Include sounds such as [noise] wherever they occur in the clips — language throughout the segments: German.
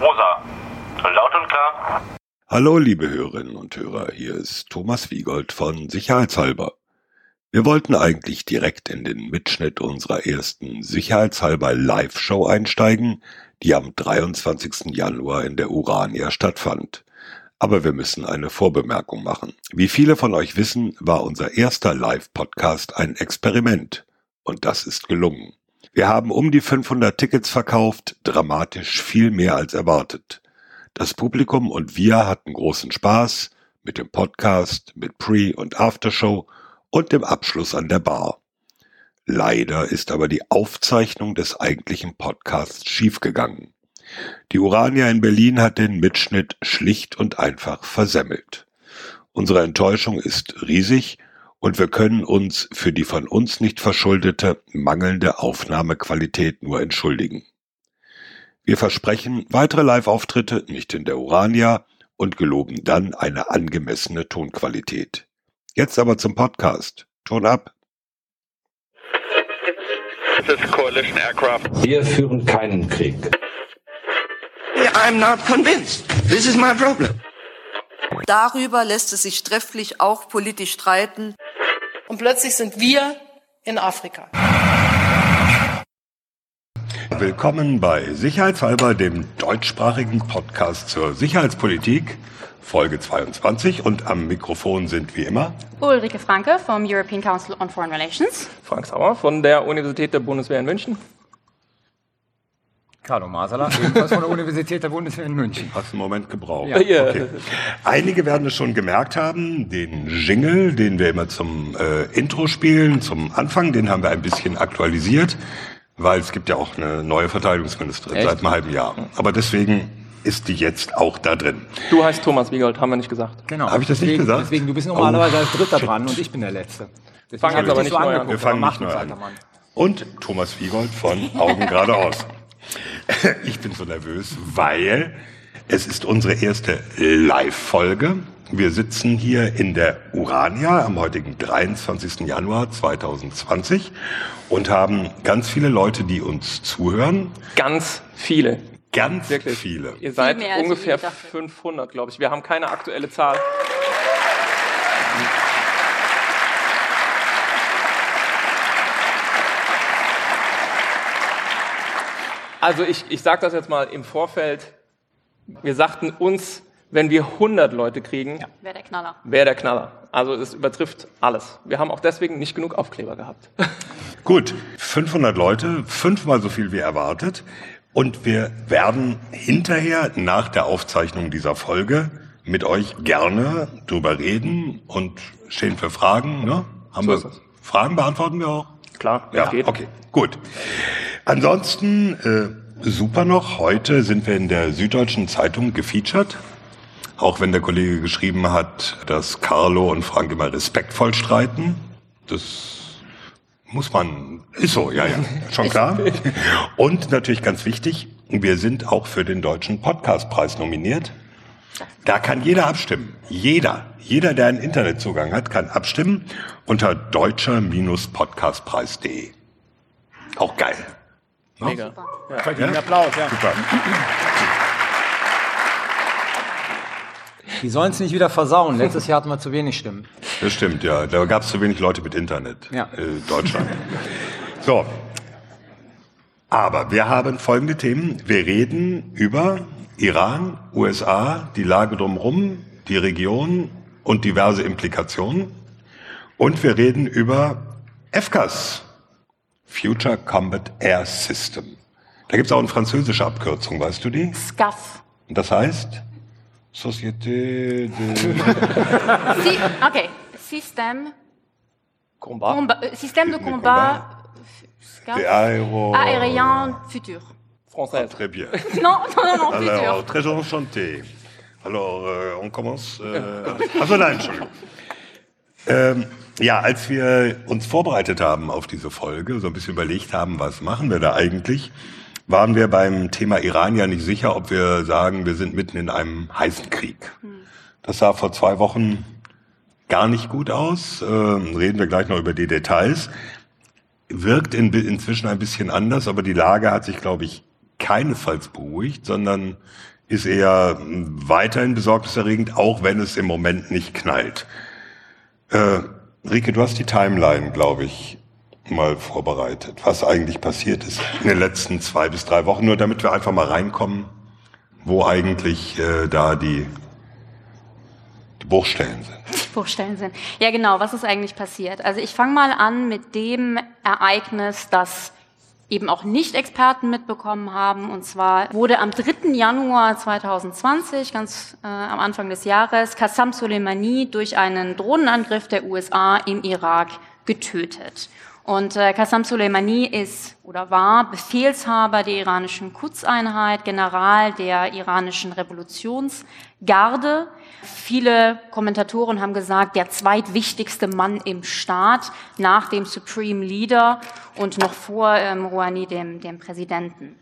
Rosa. Laut und klar. Hallo, liebe Hörerinnen und Hörer, hier ist Thomas Wiegold von Sicherheitshalber. Wir wollten eigentlich direkt in den Mitschnitt unserer ersten Sicherheitshalber Live-Show einsteigen, die am 23. Januar in der Urania stattfand. Aber wir müssen eine Vorbemerkung machen. Wie viele von euch wissen, war unser erster Live-Podcast ein Experiment. Und das ist gelungen. Wir haben um die 500 Tickets verkauft, dramatisch viel mehr als erwartet. Das Publikum und wir hatten großen Spaß mit dem Podcast, mit Pre- und Aftershow und dem Abschluss an der Bar. Leider ist aber die Aufzeichnung des eigentlichen Podcasts schiefgegangen. Die Urania in Berlin hat den Mitschnitt schlicht und einfach versemmelt. Unsere Enttäuschung ist riesig und wir können uns für die von uns nicht verschuldete mangelnde Aufnahmequalität nur entschuldigen. Wir versprechen weitere Live-Auftritte nicht in der Urania und geloben dann eine angemessene Tonqualität. Jetzt aber zum Podcast. Ton ab. Wir führen keinen Krieg. I'm not convinced. This is my problem. Darüber lässt es sich trefflich auch politisch streiten. Und plötzlich sind wir in Afrika. Willkommen bei Sicherheitshalber, dem deutschsprachigen Podcast zur Sicherheitspolitik, Folge 22. Und am Mikrofon sind wie immer Ulrike Franke vom European Council on Foreign Relations. Frank Sauer von der Universität der Bundeswehr in München. Carlo Masala, ebenfalls von der Universität der Bundeswehr in München. Hast du einen Moment gebraucht? Ja. Okay. Einige werden es schon gemerkt haben, den Jingle, den wir immer zum äh, Intro spielen, zum Anfang, den haben wir ein bisschen aktualisiert, weil es gibt ja auch eine neue Verteidigungsministerin Echt? seit einem halben Jahr. Aber deswegen ist die jetzt auch da drin. Du heißt Thomas Wiegold, haben wir nicht gesagt. Genau. Hab ich das nicht deswegen, gesagt? Deswegen, du bist normalerweise Oh, als Dritter shit. dran und ich bin der Letzte. Deswegen Fangen jetzt aber nicht neu an. Wir fangen nicht neu an. Und Thomas Wiegold von Augen [laughs] geradeaus. [laughs] Ich bin so nervös, weil es ist unsere erste Live-Folge. Wir sitzen hier in der Urania am heutigen 23. Januar 2020 und haben ganz viele Leute, die uns zuhören. Ganz viele. Ganz Wirklich. viele. Ihr seid ungefähr ich dachte. 500, glaube ich. Wir haben keine aktuelle Zahl. Also ich, ich sage das jetzt mal im Vorfeld. Wir sagten uns, wenn wir 100 Leute kriegen, Wer der Knaller? wäre der Knaller. Also es übertrifft alles. Wir haben auch deswegen nicht genug Aufkleber gehabt. [laughs] Gut, 500 Leute, fünfmal so viel wie erwartet. Und wir werden hinterher nach der Aufzeichnung dieser Folge mit euch gerne drüber reden und stehen für Fragen. Ne? Haben So wir. Fragen beantworten wir auch? Klar, Ja, geht. okay, gut. Ansonsten äh, super noch. Heute sind wir in der Süddeutschen Zeitung gefeatured. Auch wenn der Kollege geschrieben hat, dass Carlo und Frank immer respektvoll streiten. Das muss man, ist so, ja, ja, schon [laughs] klar. Und natürlich ganz wichtig, wir sind auch für den Deutschen Podcastpreis nominiert. Da kann jeder abstimmen. Jeder. Jeder, der einen Internetzugang hat, kann abstimmen unter deutscher-podcastpreis.de. Auch geil. Mega. Verdienen Applaus, ja. Super. Die sollen es nicht wieder versauen. Letztes Jahr hatten wir zu wenig Stimmen. Das stimmt, ja. Da gab es zu wenig Leute mit Internet. Ja. Äh, Deutschland. so. Aber wir haben folgende Themen. Wir reden über Iran, USA, die Lage drumherum, die Region und diverse Implikationen. Und wir reden über FCAS, Future Combat Air System. Da gibt es auch eine französische Abkürzung, weißt du die? SCAF. Und das heißt Société de... [laughs] Si, ok. Système, Combat. combat, euh, système de combat, SCAF, de aéro... aérien futur. Française. Très bien. [laughs] Non, non, non, non, Alors, futur. très enchanté. Alors, euh, on commence. Äh, also nein, Entschuldigung. Ähm, ja, als wir uns vorbereitet haben auf diese Folge, so ein bisschen überlegt haben, was machen wir da eigentlich, waren wir beim Thema Iran ja nicht sicher, ob wir sagen, wir sind mitten in einem heißen Krieg. Das sah vor zwei Wochen gar nicht gut aus. Ähm, reden wir gleich noch über die Details. Wirkt in, inzwischen ein bisschen anders, aber die Lage hat sich, glaube ich, keinesfalls beruhigt, sondern ist eher weiterhin besorgniserregend, auch wenn es im Moment nicht knallt. Äh, Rike, du hast die Timeline, glaube ich, mal vorbereitet, was eigentlich passiert ist in den letzten zwei bis drei Wochen, nur damit wir einfach mal reinkommen, wo eigentlich äh, da die, die Bruchstellen sind. Bruchstellen sind. Ja, genau. Was ist eigentlich passiert? Also ich fange mal an mit dem Ereignis, das eben auch Nicht-Experten mitbekommen haben. Und zwar wurde am 3. Januar 2020, ganz äh, am Anfang des Jahres, Qassam Soleimani durch einen Drohnenangriff der USA im Irak getötet. Und äh, Qassam Soleimani ist oder war Befehlshaber der iranischen Quds-Einheit, General der iranischen Revolutionsgarde. Viele Kommentatoren haben gesagt, der zweitwichtigste Mann im Staat nach dem Supreme Leader und noch vor ähm, Rouhani, dem, dem Präsidenten.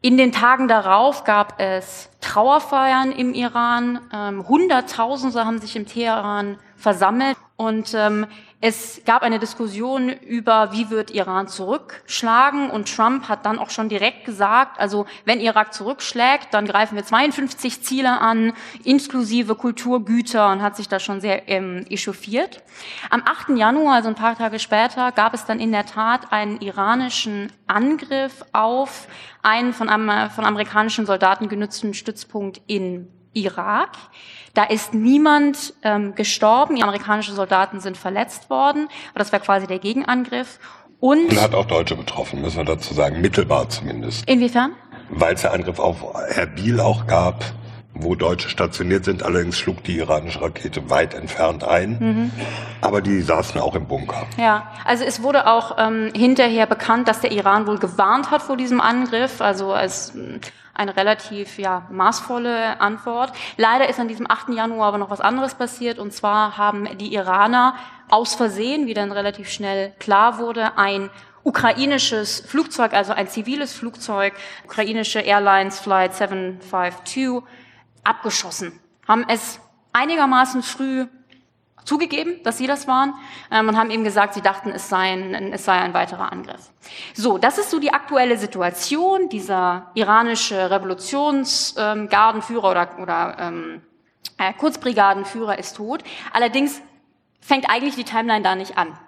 In den Tagen darauf gab es Trauerfeiern im Iran. Ähm, Hunderttausende haben sich im Teheran versammelt. Und ähm, es gab eine Diskussion über, wie wird Iran zurückschlagen. Und Trump hat dann auch schon direkt gesagt, also wenn Irak zurückschlägt, dann greifen wir 52 Ziele an, inklusive Kulturgüter, und hat sich da schon sehr ähm, echauffiert. Am 8. Januar, also ein paar Tage später, gab es dann in der Tat einen iranischen Angriff auf einen von, von amerikanischen Soldaten genützten Stützpunkt in Irak. Da ist niemand ähm, gestorben. Die amerikanischen Soldaten sind verletzt worden. Aber das war quasi der Gegenangriff. Und, Und hat auch Deutsche betroffen, müssen wir dazu sagen. Mittelbar zumindest. Inwiefern? Weil es der Angriff auf Erbil auch gab, wo Deutsche stationiert sind. Allerdings schlug die iranische Rakete weit entfernt ein. Mhm. Aber die saßen auch im Bunker. Ja, also es wurde auch ähm, hinterher bekannt, dass der Iran wohl gewarnt hat vor diesem Angriff. Also als eine relativ ja, maßvolle Antwort. Leider ist an diesem 8. Januar aber noch was anderes passiert. Und zwar haben die Iraner aus Versehen, wie dann relativ schnell klar wurde, ein ukrainisches Flugzeug, also ein ziviles Flugzeug, ukrainische Airlines Flight 752, abgeschossen. Haben es einigermaßen früh zugegeben, dass sie das waren ähm, und haben eben gesagt, sie dachten, es sei, ein, es sei ein weiterer Angriff. So, das ist so die aktuelle Situation. Dieser iranische Revolutionsgardenführer ähm, oder, oder ähm, äh, Kurzbrigadenführer ist tot. Allerdings fängt eigentlich die Timeline da nicht an.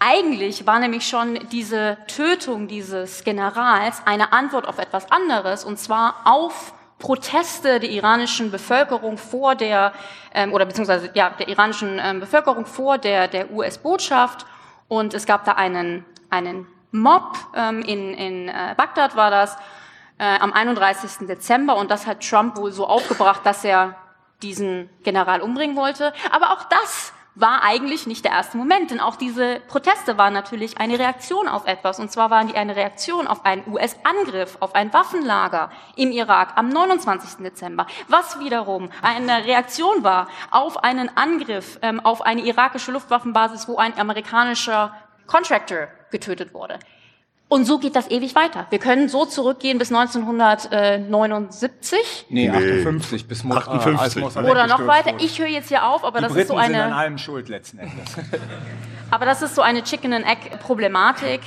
Eigentlich war nämlich schon diese Tötung dieses Generals eine Antwort auf etwas anderes, und zwar auf Proteste der iranischen Bevölkerung vor der, ähm, oder beziehungsweise ja, der iranischen ähm, Bevölkerung vor der, der US-Botschaft. Und es gab da einen, einen Mob ähm, in, in äh, Bagdad war das, äh, am 31. Dezember. Und das hat Trump wohl so aufgebracht, dass er diesen General umbringen wollte. Aber auch das war eigentlich nicht der erste Moment, denn auch diese Proteste waren natürlich eine Reaktion auf etwas. Und zwar waren die eine Reaktion auf einen US-Angriff, auf ein Waffenlager im Irak am 29. Dezember, was wiederum eine Reaktion war auf einen Angriff ähm, auf eine irakische Luftwaffenbasis, wo ein amerikanischer Contractor getötet wurde. Und so geht das ewig weiter. Wir können so zurückgehen bis 1979. Nee, 58 bis Mo 58. Äh, Oder noch weiter. Ich höre jetzt hier auf, aber Die das Briten ist so sind an eine, allem schuld letzten Endes. [laughs] aber das ist so eine Chicken and Egg Problematik.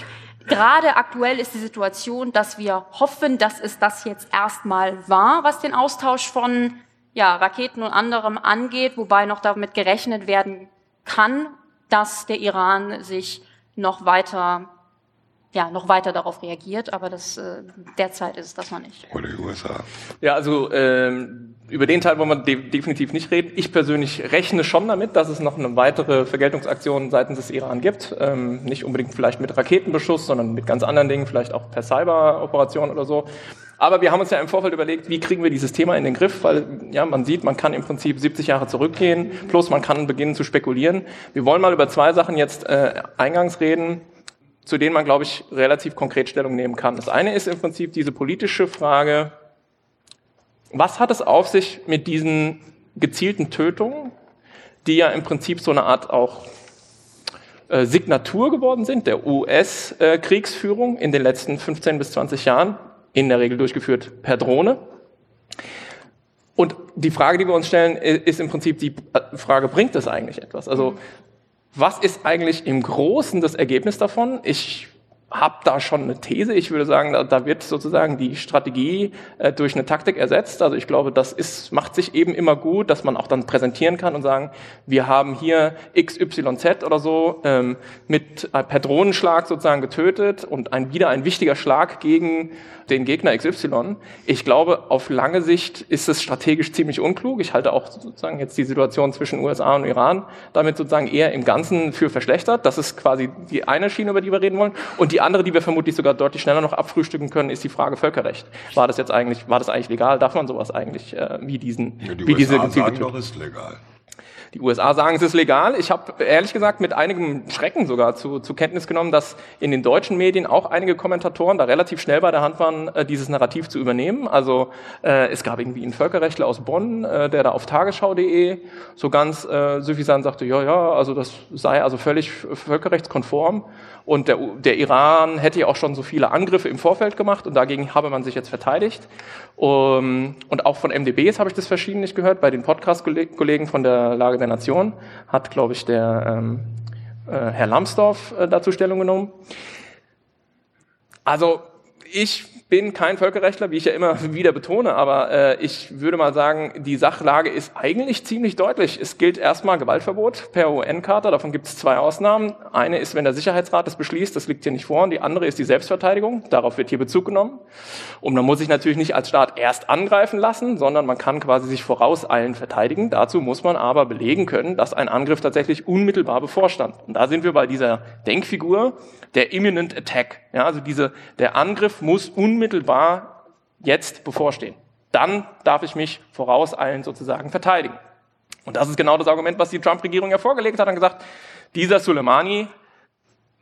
Gerade aktuell ist die Situation, dass wir hoffen, dass es das jetzt erstmal war, was den Austausch von ja, Raketen und anderem angeht, wobei noch damit gerechnet werden kann, dass der Iran sich noch weiter ja, noch weiter darauf reagiert, aber das, äh, derzeit ist es das noch nicht. Oder die USA. Ja, also ähm, über den Teil wollen wir de definitiv nicht reden. Ich persönlich rechne schon damit, dass es noch eine weitere Vergeltungsaktion seitens des Iran gibt. Ähm, nicht unbedingt vielleicht mit Raketenbeschuss, sondern mit ganz anderen Dingen, vielleicht auch per Cyberoperation oder so. Aber wir haben uns ja im Vorfeld überlegt, wie kriegen wir dieses Thema in den Griff, weil ja, man sieht, man kann im Prinzip 70 Jahre zurückgehen, plus man kann beginnen zu spekulieren. Wir wollen mal über zwei Sachen jetzt äh, eingangs reden zu denen man, glaube ich, relativ konkret Stellung nehmen kann. Das eine ist im Prinzip diese politische Frage, was hat es auf sich mit diesen gezielten Tötungen, die ja im Prinzip so eine Art auch äh, Signatur geworden sind der US-Kriegsführung in den letzten 15 bis 20 Jahren, in der Regel durchgeführt per Drohne. Und die Frage, die wir uns stellen, ist im Prinzip die Frage, bringt das eigentlich etwas? Also was ist eigentlich im Großen das Ergebnis davon? Ich habe da schon eine These. Ich würde sagen, da, da wird sozusagen die Strategie äh, durch eine Taktik ersetzt. Also ich glaube, das ist, macht sich eben immer gut, dass man auch dann präsentieren kann und sagen, wir haben hier XYZ oder so ähm, mit äh, per Drohnenschlag sozusagen getötet und ein, wieder ein wichtiger Schlag gegen den Gegner XY. Ich glaube, auf lange Sicht ist es strategisch ziemlich unklug. Ich halte auch sozusagen jetzt die Situation zwischen USA und Iran damit sozusagen eher im Ganzen für verschlechtert. Das ist quasi die eine Schiene, über die wir reden wollen. Und die andere, die wir vermutlich sogar deutlich schneller noch abfrühstücken können, ist die Frage Völkerrecht. War das jetzt eigentlich, war das eigentlich legal? Darf man sowas eigentlich äh, wie diesen, Ja, die wie USA diese sagen gezielte doch, ist legal. Die USA sagen, es ist legal. Ich habe ehrlich gesagt mit einigem Schrecken sogar zu, zu Kenntnis genommen, dass in den deutschen Medien auch einige Kommentatoren da relativ schnell bei der Hand waren, äh, dieses Narrativ zu übernehmen. Also äh, es gab irgendwie einen Völkerrechtler aus Bonn, äh, der da auf tagesschau.de so ganz äh, suffisant sagte, ja, ja, also das sei also völlig völkerrechtskonform. Und der, der Iran hätte ja auch schon so viele Angriffe im Vorfeld gemacht und dagegen habe man sich jetzt verteidigt. Um, und auch von MDBs habe ich das verschiedentlich gehört. Bei den Podcast-Kollegen von der Lage der Nation hat, glaube ich, der ähm, äh, Herr Lambsdorff äh, dazu Stellung genommen. Also ich bin kein Völkerrechtler, wie ich ja immer [laughs] wieder betone, aber äh, ich würde mal sagen, die Sachlage ist eigentlich ziemlich deutlich. Es gilt erstmal Gewaltverbot per UN-Charta, davon gibt es zwei Ausnahmen. Eine ist, wenn der Sicherheitsrat das beschließt, das liegt hier nicht vor, und die andere ist die Selbstverteidigung, darauf wird hier Bezug genommen. Und man muss sich natürlich nicht als Staat erst angreifen lassen, sondern man kann quasi sich vorauseilen verteidigen. Dazu muss man aber belegen können, dass ein Angriff tatsächlich unmittelbar bevorstand. Und da sind wir bei dieser Denkfigur der Imminent Attack. Ja, also diese, der Angriff muss unmittelbar jetzt bevorstehen. Dann darf ich mich vorauseilen sozusagen verteidigen. Und das ist genau das Argument, was die Trump-Regierung ja vorgelegt hat und gesagt, dieser Soleimani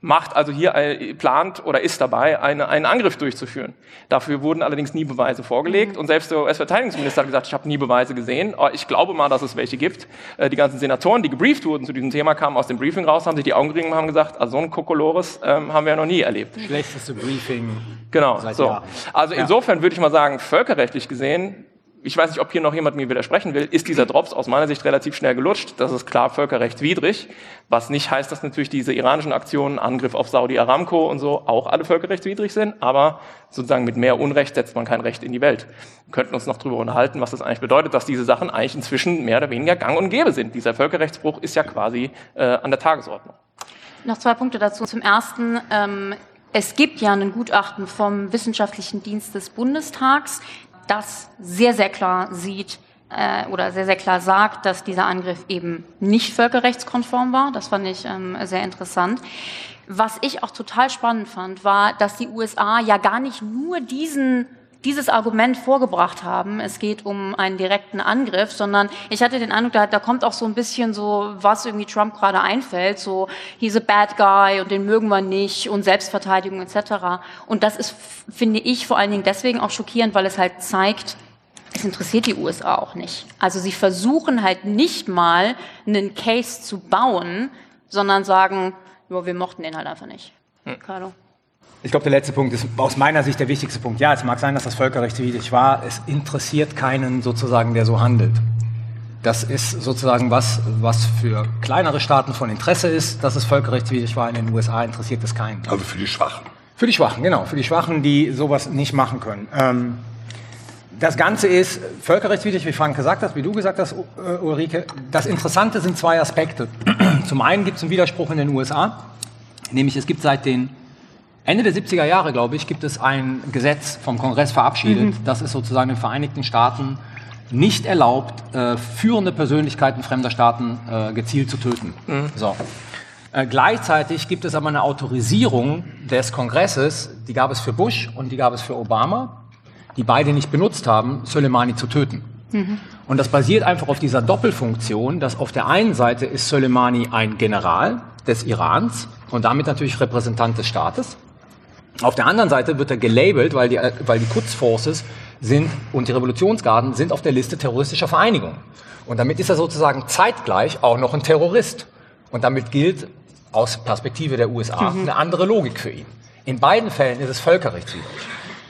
macht also hier, ein, plant oder ist dabei, eine, einen Angriff durchzuführen. Dafür wurden allerdings nie Beweise vorgelegt und selbst der US-Verteidigungsminister hat gesagt, ich habe nie Beweise gesehen. Oh, Ich glaube mal, dass es welche gibt. Äh, Die ganzen Senatoren, die gebrieft wurden zu diesem Thema, kamen aus dem Briefing raus, haben sich die Augen gerieben und haben gesagt, also so ein Kokolores ähm, haben wir ja noch nie erlebt. Schlechteste Briefing. Genau. Seit So. Jahren. Also Ja. insofern würde ich mal sagen, völkerrechtlich gesehen, ich weiß nicht, ob hier noch jemand mir widersprechen will, ist dieser Drops aus meiner Sicht relativ schnell gelutscht. Das ist klar völkerrechtswidrig, was nicht heißt, dass natürlich diese iranischen Aktionen, Angriff auf Saudi Aramco und so, auch alle völkerrechtswidrig sind, aber sozusagen mit mehr Unrecht setzt man kein Recht in die Welt. Wir könnten uns noch darüber unterhalten, was das eigentlich bedeutet, dass diese Sachen eigentlich inzwischen mehr oder weniger gang und gäbe sind. Dieser Völkerrechtsbruch ist ja quasi äh, an der Tagesordnung. Noch zwei Punkte dazu. Zum ersten, ähm, es gibt ja ein Gutachten vom Wissenschaftlichen Dienst des Bundestags, das sehr, sehr klar sieht äh, oder sehr, sehr klar sagt, dass dieser Angriff eben nicht völkerrechtskonform war. Das fand ich ähm, sehr interessant. Was ich auch total spannend fand, war, dass die USA ja gar nicht nur diesen dieses Argument vorgebracht haben, es geht um einen direkten Angriff, sondern ich hatte den Eindruck, da, da kommt auch so ein bisschen so, was irgendwie Trump gerade einfällt, so he's a bad guy und den mögen wir nicht und Selbstverteidigung etc. Und das ist, finde ich, vor allen Dingen deswegen auch schockierend, weil es halt zeigt, es interessiert die USA auch nicht. Also sie versuchen halt nicht mal einen Case zu bauen, sondern sagen, ja, wir mochten den halt einfach nicht. Carlo. Ich glaube, der letzte Punkt ist aus meiner Sicht der wichtigste Punkt. Ja, es mag sein, dass das völkerrechtswidrig war. Es interessiert keinen sozusagen, der so handelt. Das ist sozusagen was, was für kleinere Staaten von Interesse ist, dass es völkerrechtswidrig war. In den USA interessiert es keinen. Also für die Schwachen. Für die Schwachen, genau. Für die Schwachen, die sowas nicht machen können. Ähm, das Ganze ist völkerrechtswidrig, wie Frank gesagt hat, wie du gesagt hast, äh, Ulrike. Das Interessante sind zwei Aspekte. [clears throat] Zum einen gibt es einen Widerspruch in den USA, nämlich es gibt seit den Ende der 70er Jahre, glaube ich, gibt es ein Gesetz vom Kongress verabschiedet, das es sozusagen den Vereinigten Staaten nicht erlaubt, äh, führende Persönlichkeiten fremder Staaten äh, gezielt zu töten. So. Äh, gleichzeitig gibt es aber eine Autorisierung des Kongresses, die gab es für Bush und die gab es für Obama, die beide nicht benutzt haben, Soleimani zu töten. Und das basiert einfach auf dieser Doppelfunktion, dass auf der einen Seite ist Soleimani ein General des Irans und damit natürlich Repräsentant des Staates. Auf der anderen Seite wird er gelabelt, weil die, äh, weil die Quds Forces sind und die Revolutionsgarden sind auf der Liste terroristischer Vereinigungen. Und damit ist er sozusagen zeitgleich auch noch ein Terrorist. Und damit gilt aus Perspektive der USA eine andere Logik für ihn. In beiden Fällen ist es völkerrechtswidrig.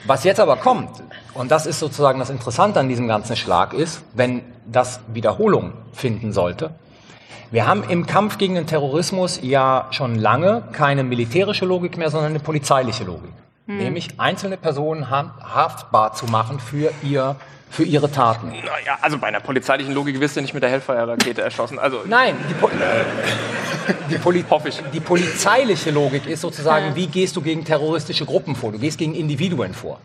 Was jetzt aber kommt, und das ist sozusagen das Interessante an diesem ganzen Schlag ist, wenn das Wiederholung finden sollte, Wir haben im Kampf gegen den Terrorismus ja schon lange keine militärische Logik mehr, sondern eine polizeiliche Logik. Nämlich einzelne Personen ha- haftbar zu machen für, ihr, für ihre Taten. Naja, also bei einer polizeilichen Logik wirst du nicht mit der Hellfire-Rakete erschossen. Also Nein, die, Po- [laughs] die, Poli Hoffe ich. die polizeiliche Logik ist sozusagen, wie gehst du gegen terroristische Gruppen vor? Du gehst gegen Individuen vor.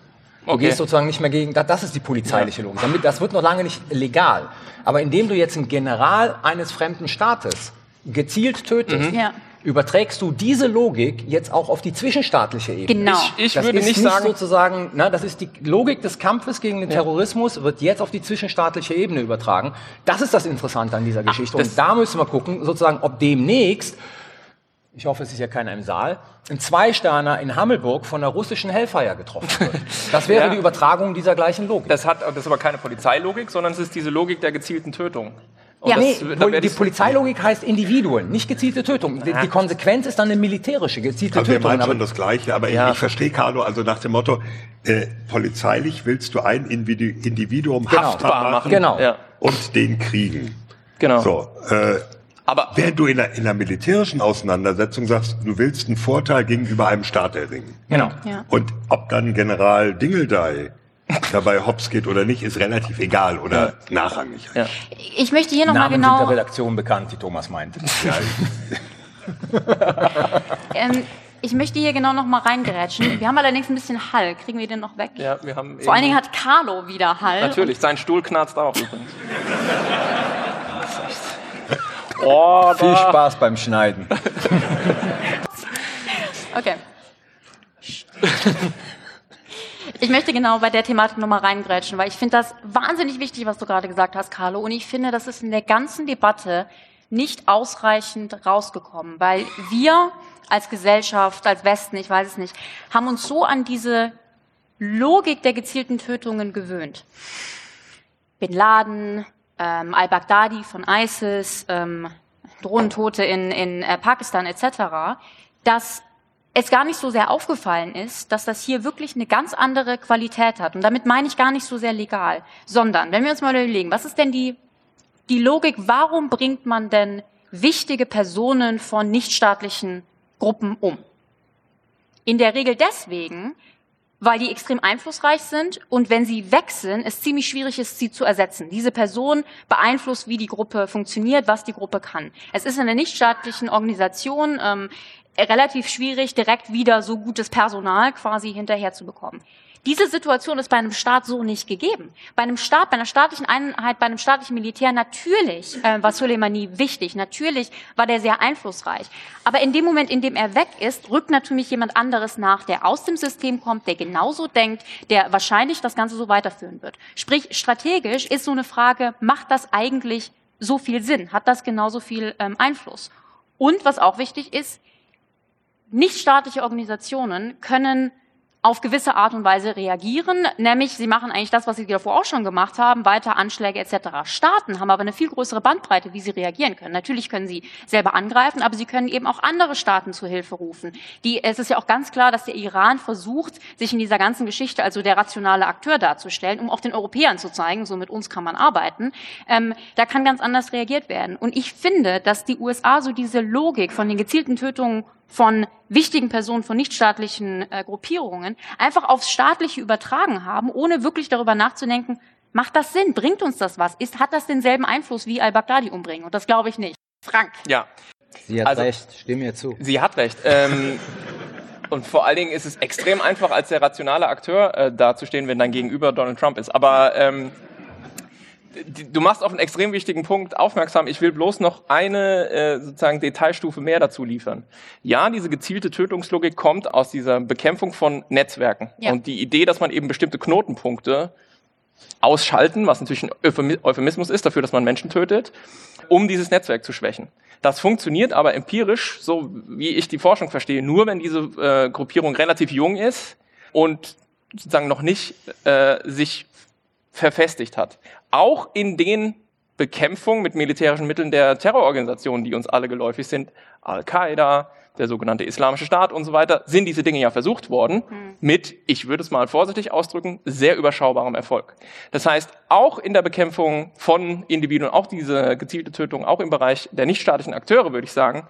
Du Okay. gehst sozusagen nicht mehr gegen, da- das ist die polizeiliche Logik. Damit, das wird noch lange nicht legal. Aber indem du jetzt einen General eines fremden Staates gezielt tötest, Ja. überträgst du diese Logik jetzt auch auf die zwischenstaatliche Ebene. Genau. Ich, ich das würde ist nicht nicht sagen, sozusagen, na, das ist die Logik des Kampfes gegen den Terrorismus, wird jetzt auf die zwischenstaatliche Ebene übertragen. Das ist das Interessante an dieser Geschichte. das- Und da müssen wir gucken, sozusagen, ob demnächst, ich hoffe, es ist ja keiner im Saal, ein Zweisterner in Hammelburg von der russischen Hellfire getroffen wird. [laughs] Das wäre Ja. die Übertragung dieser gleichen Logik. das, hat, das ist aber keine Polizeilogik, sondern es ist diese Logik der gezielten Tötung. Und Ja. das, Nee, da die Polizeilogik heißt Individuen, nicht gezielte Tötung. Die, die Konsequenz ist dann eine militärische, gezielte Also wir Tötung. meinen Aber schon das Gleiche, aber Ja. ich, ich verstehe Carlo, also nach dem Motto, äh, polizeilich willst du ein Individu Individuum Genau. haftbar machen Genau. Und den kriegen. genau. So, äh, Aber während du in einer, in einer militärischen Auseinandersetzung sagst, du willst einen Vorteil gegenüber einem Staat erringen. genau. Ja. Und ob dann General Dingeldey dabei hops geht oder nicht, ist relativ egal oder nachrangig. Ja. Ich möchte hier nochmal Namen sind der genau, Redaktion bekannt, wie Thomas meinte. [laughs] ähm, ich möchte hier genau nochmal reingerätschen. Wir haben allerdings ein bisschen Hall. Kriegen wir den noch weg? ja, wir haben Vor allen Dingen hat Carlo wieder Hall. Natürlich, sein Stuhl knarzt auch übrigens. [laughs] Oh, Viel. Spaß beim Schneiden. Okay. Ich möchte genau bei der Thematik nochmal reingrätschen, weil ich finde das wahnsinnig wichtig, was du gerade gesagt hast, Carlo. Und ich finde, das ist in der ganzen Debatte nicht ausreichend rausgekommen, weil wir als Gesellschaft, als Westen, ich weiß es nicht, haben uns so an diese Logik der gezielten Tötungen gewöhnt. Bin Laden, ähm, al-Baghdadi von ISIS, ähm, Drohnentote in, in äh, Pakistan etc., dass es gar nicht so sehr aufgefallen ist, dass das hier wirklich eine ganz andere Qualität hat. Und damit meine ich gar nicht so sehr legal, sondern wenn wir uns mal überlegen, was ist denn die, die Logik, warum bringt man denn wichtige Personen von nichtstaatlichen Gruppen um? In der Regel deswegen, weil die extrem einflussreich sind und wenn sie sind, es ziemlich schwierig ist, sie zu ersetzen. Diese Person beeinflusst, wie die Gruppe funktioniert, was die Gruppe kann. Es ist in einer nichtstaatlichen Organisation ähm, relativ schwierig, direkt wieder so gutes Personal quasi hinterher zu bekommen. Diese Situation ist bei einem Staat so nicht gegeben. Bei einem Staat, bei einer staatlichen Einheit, bei einem staatlichen Militär natürlich äh, war Soleimani wichtig. Natürlich war der sehr einflussreich. Aber in dem Moment, in dem er weg ist, rückt natürlich jemand anderes nach, der aus dem System kommt, der genauso denkt, der wahrscheinlich das Ganze so weiterführen wird. Sprich, strategisch ist so eine Frage, macht das eigentlich so viel Sinn? Hat das genauso viel ähm, Einfluss? Und was auch wichtig ist, nichtstaatliche Organisationen können auf gewisse Art und Weise reagieren, nämlich sie machen eigentlich das, was sie davor auch schon gemacht haben, weiter Anschläge etc. Staaten haben aber eine viel größere Bandbreite, wie sie reagieren können. Natürlich können sie selber angreifen, aber sie können eben auch andere Staaten zu Hilfe rufen. Die, es ist ja auch ganz klar, dass der Iran versucht, sich in dieser ganzen Geschichte also der rationale Akteur darzustellen, um auch den Europäern zu zeigen, so mit uns kann man arbeiten. Ähm, da kann ganz anders reagiert werden. Und ich finde, dass die USA so diese Logik von den gezielten Tötungen von wichtigen Personen von nichtstaatlichen äh, Gruppierungen einfach aufs Staatliche übertragen haben, ohne wirklich darüber nachzudenken, macht das Sinn? Bringt uns das was? Ist, hat das denselben Einfluss wie al-Baghdadi umbringen? Und das glaube ich nicht. Frank. Ja, Sie hat Also- recht, stimme mir zu. sie hat recht. Ähm, und vor allen Dingen ist es extrem einfach, als der rationale Akteur äh, dazustehen, wenn dein Gegenüber Donald Trump ist. Aber ähm, du machst auf einen extrem wichtigen Punkt aufmerksam. Ich will bloß noch eine äh, sozusagen Detailstufe mehr dazu liefern. Ja, diese gezielte Tötungslogik kommt aus dieser Bekämpfung von Netzwerken. Ja. Und die Idee, dass man eben bestimmte Knotenpunkte ausschalten, was natürlich ein Euphemi- Euphemismus ist dafür, dass man Menschen tötet, um dieses Netzwerk zu schwächen. Das funktioniert aber empirisch, so wie ich die Forschung verstehe, nur wenn diese äh, Gruppierung relativ jung ist und sozusagen noch nicht äh, sich verfestigt hat. Auch in den Bekämpfung mit militärischen Mitteln der Terrororganisationen, die uns alle geläufig sind, Al-Qaida, der sogenannte Islamische Staat und so weiter, sind diese Dinge ja versucht worden mit, ich würde es mal vorsichtig ausdrücken, sehr überschaubarem Erfolg. Das heißt, auch in der Bekämpfung von Individuen, auch diese gezielte Tötung, auch im Bereich der nichtstaatlichen Akteure, würde ich sagen,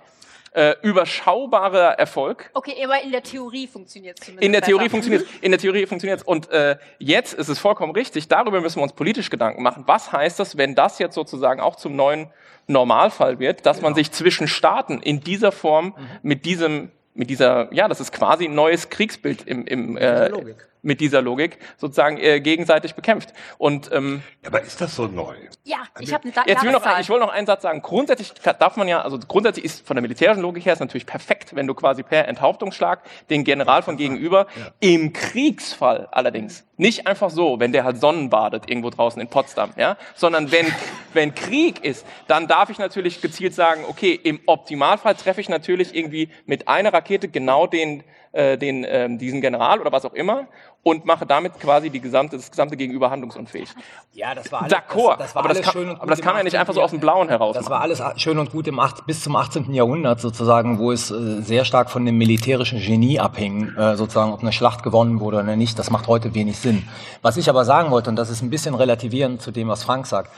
äh, überschaubarer Erfolg. Okay, aber in der Theorie funktioniert es zumindest. In der Theorie besser. funktioniert in der Theorie funktioniert und äh, jetzt ist es vollkommen richtig. Darüber müssen wir uns politisch Gedanken machen. Was heißt das, wenn das jetzt sozusagen auch zum neuen Normalfall wird, dass man sich zwischen Staaten in dieser Form mit diesem mit dieser ja, das ist quasi ein neues Kriegsbild im, im äh, Logik. Mit dieser Logik sozusagen äh, gegenseitig bekämpft. Und ähm, Aber ist das so neu? Ja, ich habe eine da Jetzt will noch, ich will noch einen Satz sagen. Grundsätzlich darf man ja, also grundsätzlich ist von der militärischen Logik her ist natürlich perfekt, wenn du quasi per Enthauptungsschlag den General von gegenüber im Kriegsfall allerdings nicht einfach so, wenn der halt Sonnenbadet irgendwo draußen in Potsdam, ja, sondern wenn wenn Krieg ist, dann darf ich natürlich gezielt sagen, okay, im Optimalfall treffe ich natürlich irgendwie mit einer Rakete genau den äh, den ähm, diesen General oder was auch immer und mache damit quasi die gesamte das gesamte Gegenüber handlungsunfähig. Ja, das war alles, D'accord, das, das war aber das alles kann- schön und aber das gut kann man im nicht einfach so 18. aus dem Blauen heraus Das war alles schön und gut im 8, bis zum 18. Jahrhundert sozusagen, wo es äh, sehr stark von dem militärischen Genie abhing, äh, sozusagen, ob eine Schlacht gewonnen wurde oder nicht. Das macht heute wenig Sinn. Was ich aber sagen wollte, und das ist ein bisschen relativierend zu dem, was Frank sagt,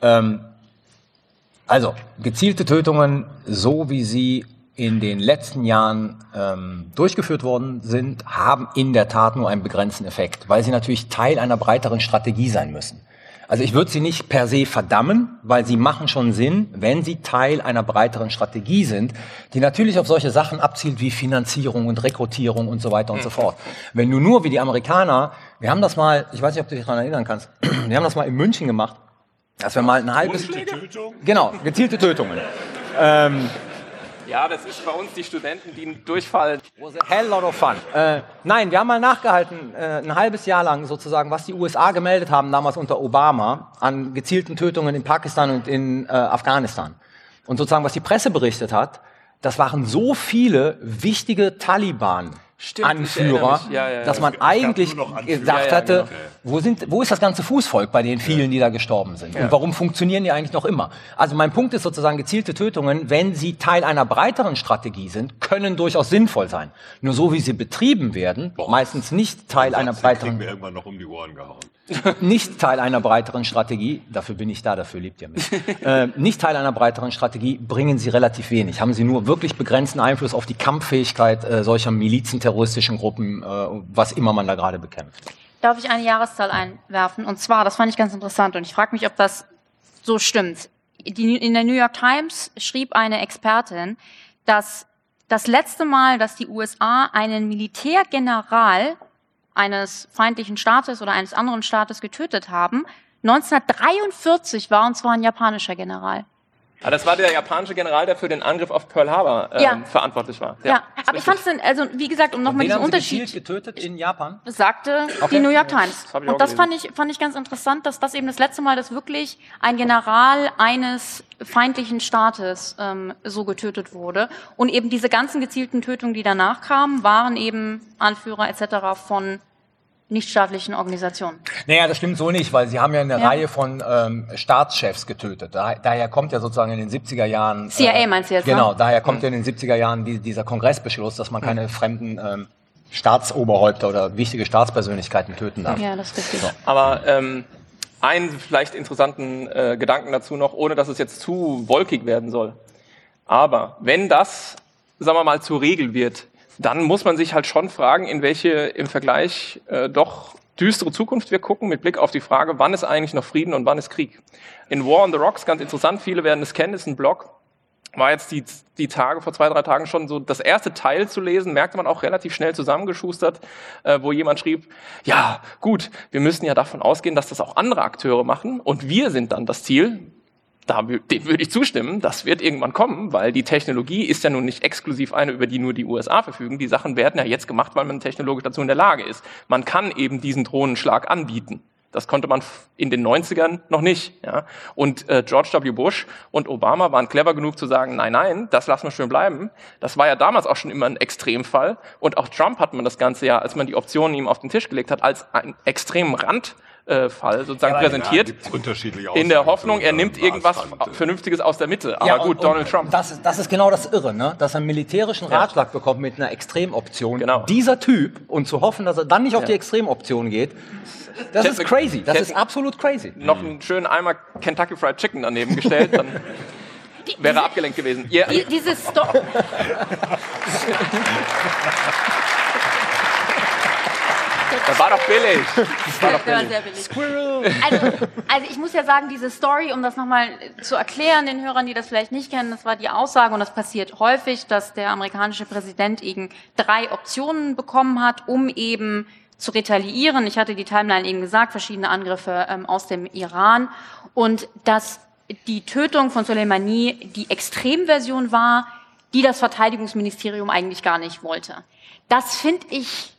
ähm, also gezielte Tötungen, so wie sie in den letzten Jahren ähm, durchgeführt worden sind, haben in der Tat nur einen begrenzten Effekt, weil sie natürlich Teil einer breiteren Strategie sein müssen. Also ich würde sie nicht per se verdammen, weil sie machen schon Sinn, wenn sie Teil einer breiteren Strategie sind, die natürlich auf solche Sachen abzielt wie Finanzierung und Rekrutierung und so weiter und so fort. Wenn du nur wie die Amerikaner, wir haben das mal, ich weiß nicht, ob du dich daran erinnern kannst, [clears throat] wir haben das mal in München gemacht, dass wir mal ein halbes... Genau, gezielte Tötungen. Ähm, Ja, das ist bei uns die Studenten, die einen Durchfall. was a hell lot of fun. Äh, nein, wir haben mal nachgehalten, äh, ein halbes Jahr lang sozusagen, was die USA gemeldet haben, damals unter Obama, an gezielten Tötungen in Pakistan und in äh, Afghanistan. Und sozusagen, was die Presse berichtet hat, das waren so viele wichtige Taliban. Stimmt, Anführer. Ja, ja, ja. dass man eigentlich gesagt Ja, ja, hatte, genau. wo, sind, wo ist das ganze Fußvolk bei den vielen, die da gestorben sind? Und warum funktionieren die eigentlich noch immer? Also mein Punkt ist sozusagen, gezielte Tötungen, wenn sie Teil einer breiteren Strategie sind, können durchaus sinnvoll sein. Nur so wie sie betrieben werden, meistens nicht Teil einer breiteren, wir irgendwann noch um die Ohren gehauen. [laughs] nicht Teil einer breiteren Strategie, dafür bin ich da, dafür lebt ihr mich, [laughs] äh, nicht Teil einer breiteren Strategie, bringen sie relativ wenig. Haben sie nur wirklich begrenzten Einfluss auf die Kampffähigkeit äh, solcher Milizen, terroristischen Gruppen, äh, was immer man da gerade bekämpft. Darf ich eine Jahreszahl einwerfen? Und zwar, das fand ich ganz interessant und ich frage mich, ob das so stimmt. Die, in der New York Times schrieb eine Expertin, dass das letzte Mal, dass die USA einen Militärgeneral eines feindlichen Staates oder eines anderen Staates getötet haben, 1943 war und zwar ein japanischer General. Ah, das war der japanische General, der für den Angriff auf Pearl Harbor ähm, Ja. verantwortlich war. Ja, ist aber ich fand es, also wie gesagt, um nochmal diesen haben sie gezielt Unterschied getötet in Japan? sagte Okay. die New York Times. Das Und das gelesen. fand ich, fand ich ganz interessant, dass das eben das letzte Mal, dass wirklich ein General eines feindlichen Staates ähm, so getötet wurde. Und eben diese ganzen gezielten Tötungen, die danach kamen, waren eben Anführer etc. von nichtstaatlichen Organisationen. Naja, das stimmt so nicht, weil sie haben ja eine Ja. Reihe von ähm, Staatschefs getötet. Da, daher kommt ja sozusagen in den 70er Jahren... CIA meinst du jetzt, ne? Genau, daher kommt ja in den 70er Jahren die, dieser Kongressbeschluss, dass man keine fremden ähm, Staatsoberhäupter oder wichtige Staatspersönlichkeiten töten darf. Ja, das ist richtig. Aber ähm, einen vielleicht interessanten äh, Gedanken dazu noch, ohne dass es jetzt zu wolkig werden soll. Aber wenn das, sagen wir mal, zur Regel wird, dann muss man sich halt schon fragen, in welche im Vergleich äh, doch düstere Zukunft wir gucken, mit Blick auf die Frage, wann ist eigentlich noch Frieden und wann ist Krieg. In War on the Rocks, ganz interessant, viele werden es kennen, ist ein Blog, war jetzt die, die Tage, vor zwei, drei Tagen schon so das erste Teil zu lesen, merkte man auch relativ schnell zusammengeschustert, äh, wo jemand schrieb, ja, gut, wir müssen ja davon ausgehen, dass das auch andere Akteure machen und wir sind dann das Ziel. Da, dem würde ich zustimmen, das wird irgendwann kommen, weil die Technologie ist ja nun nicht exklusiv eine, über die nur die USA verfügen. Die Sachen werden ja jetzt gemacht, weil man technologisch dazu in der Lage ist. Man kann eben diesen Drohnenschlag anbieten. Das konnte man in den 90ern noch nicht. Ja? Und äh, George W. Bush und Obama waren clever genug zu sagen, nein, nein, das lassen wir schön bleiben. Das war ja damals auch schon immer ein Extremfall. Und auch Trump hat man das Ganze ja, als man die Optionen ihm auf den Tisch gelegt hat, als einen extremen Rand äh, Fall sozusagen präsentiert. gibt's unterschiedliche in der Hoffnung, er nimmt irgendwas Maßband. Vernünftiges aus der Mitte. Aber Ja, gut, und- Donald und Trump. Das, ist- das ist genau das Irre, ne? dass er einen militärischen Ratschlag bekommt mit einer Extremoption. Genau. Dieser Typ und zu hoffen, dass er dann nicht auf die Extremoption geht, das ist Hätte- crazy. Das hätte- ist absolut crazy. noch einen schönen Eimer Kentucky Fried Chicken daneben gestellt, dann wäre er abgelenkt gewesen. Ihr, Die, diese Sto [laughs] das war doch billig. Das war doch billig. sehr billig. Also, also ich muss ja sagen, diese Story, um das nochmal zu erklären, den Hörern, die das vielleicht nicht kennen, das war die Aussage, und das passiert häufig, dass der amerikanische Präsident eben drei Optionen bekommen hat, um eben zu retaliieren. Ich hatte die Timeline eben gesagt, verschiedene Angriffe ähm, aus dem Iran und dass die Tötung von Soleimani die Extremversion war, die das Verteidigungsministerium eigentlich gar nicht wollte. Das finde ich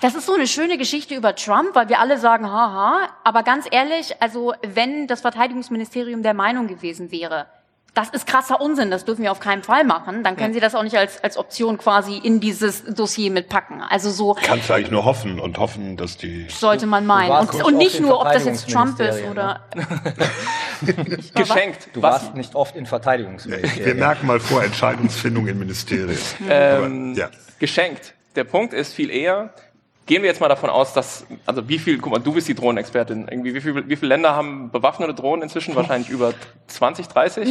das ist so eine schöne Geschichte über Trump, weil wir alle sagen, haha, aber ganz ehrlich, also wenn das Verteidigungsministerium der Meinung gewesen wäre, das ist krasser Unsinn, das dürfen wir auf keinen Fall machen, dann können sie das auch nicht als, als Option quasi in dieses Dossier mitpacken. Also so Kannst du eigentlich nur hoffen und hoffen, dass die sollte man meinen. Und, nicht und nicht nur, ob das jetzt Trump ist oder... [laughs] [laughs] Geschenkt. Du Was, warst nicht oft in Wir Verteidigungsministerien. merken mal vor Entscheidungsfindung in Ministerien. ähm, Aber, ja. geschenkt. Der Punkt ist viel eher, gehen wir jetzt mal davon aus, dass, also wie viel, guck mal, du bist die Drohnenexpertin, irgendwie, wie, viel, wie viele Länder haben bewaffnete Drohnen inzwischen? Wahrscheinlich über 20, 30?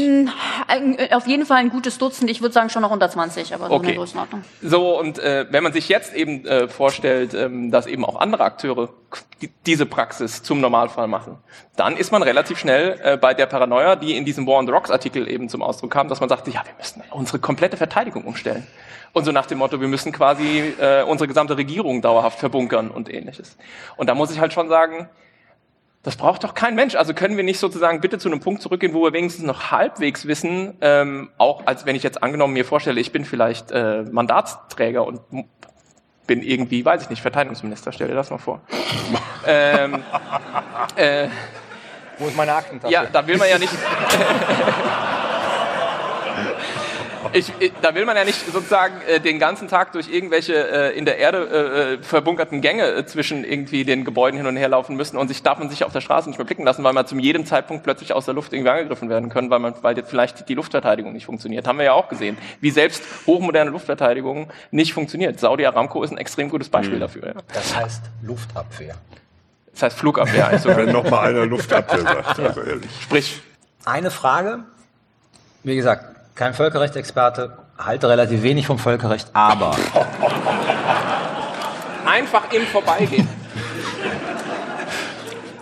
Ein- Auf jeden Fall ein gutes Dutzend, ich würde sagen schon noch unter 20, aber so Okay. eine Größenordnung. So, und äh, wenn man sich jetzt eben äh, vorstellt, ähm, dass eben auch andere Akteure die, diese Praxis zum Normalfall machen, dann ist man relativ schnell äh, bei der Paranoia, die in diesem War on the Rocks Artikel eben zum Ausdruck kam, dass man sagte, ja, wir müssen unsere komplette Verteidigung umstellen. Und so nach dem Motto, wir müssen quasi äh, unsere gesamte Regierung dauerhaft verbunkern und ähnliches. Und da muss ich halt schon sagen, das braucht doch kein Mensch. Also können wir nicht sozusagen bitte zu einem Punkt zurückgehen, wo wir wenigstens noch halbwegs wissen, ähm, auch als wenn ich jetzt angenommen mir vorstelle, ich bin vielleicht äh, Mandatsträger und bin irgendwie, weiß ich nicht, Verteidigungsminister, stell dir das mal vor. [laughs] ähm, äh, Wo ist meine Aktentasche? ja, da will man ja nicht. [laughs] Ich, ich, da will man ja nicht sozusagen äh, den ganzen Tag durch irgendwelche äh, in der Erde äh, verbunkerten Gänge äh, zwischen irgendwie den Gebäuden hin und her laufen müssen und sich darf man sich auf der Straße nicht mehr blicken lassen, weil man zu jedem Zeitpunkt plötzlich aus der Luft irgendwie angegriffen werden können, weil man, weil jetzt vielleicht die Luftverteidigung nicht funktioniert. Haben wir ja auch gesehen, wie selbst hochmoderne Luftverteidigung nicht funktioniert. Saudi Aramco ist ein extrem gutes Beispiel dafür. Ja. Das heißt Luftabwehr. Das heißt Flugabwehr eigentlich [laughs] sogar. Wenn noch mal einer Luftabwehr sagt, also ehrlich. Sprich, Eine Frage, wie gesagt, kein Völkerrechtsexperte, halte relativ wenig vom Völkerrecht, aber [laughs] einfach im Vorbeigehen.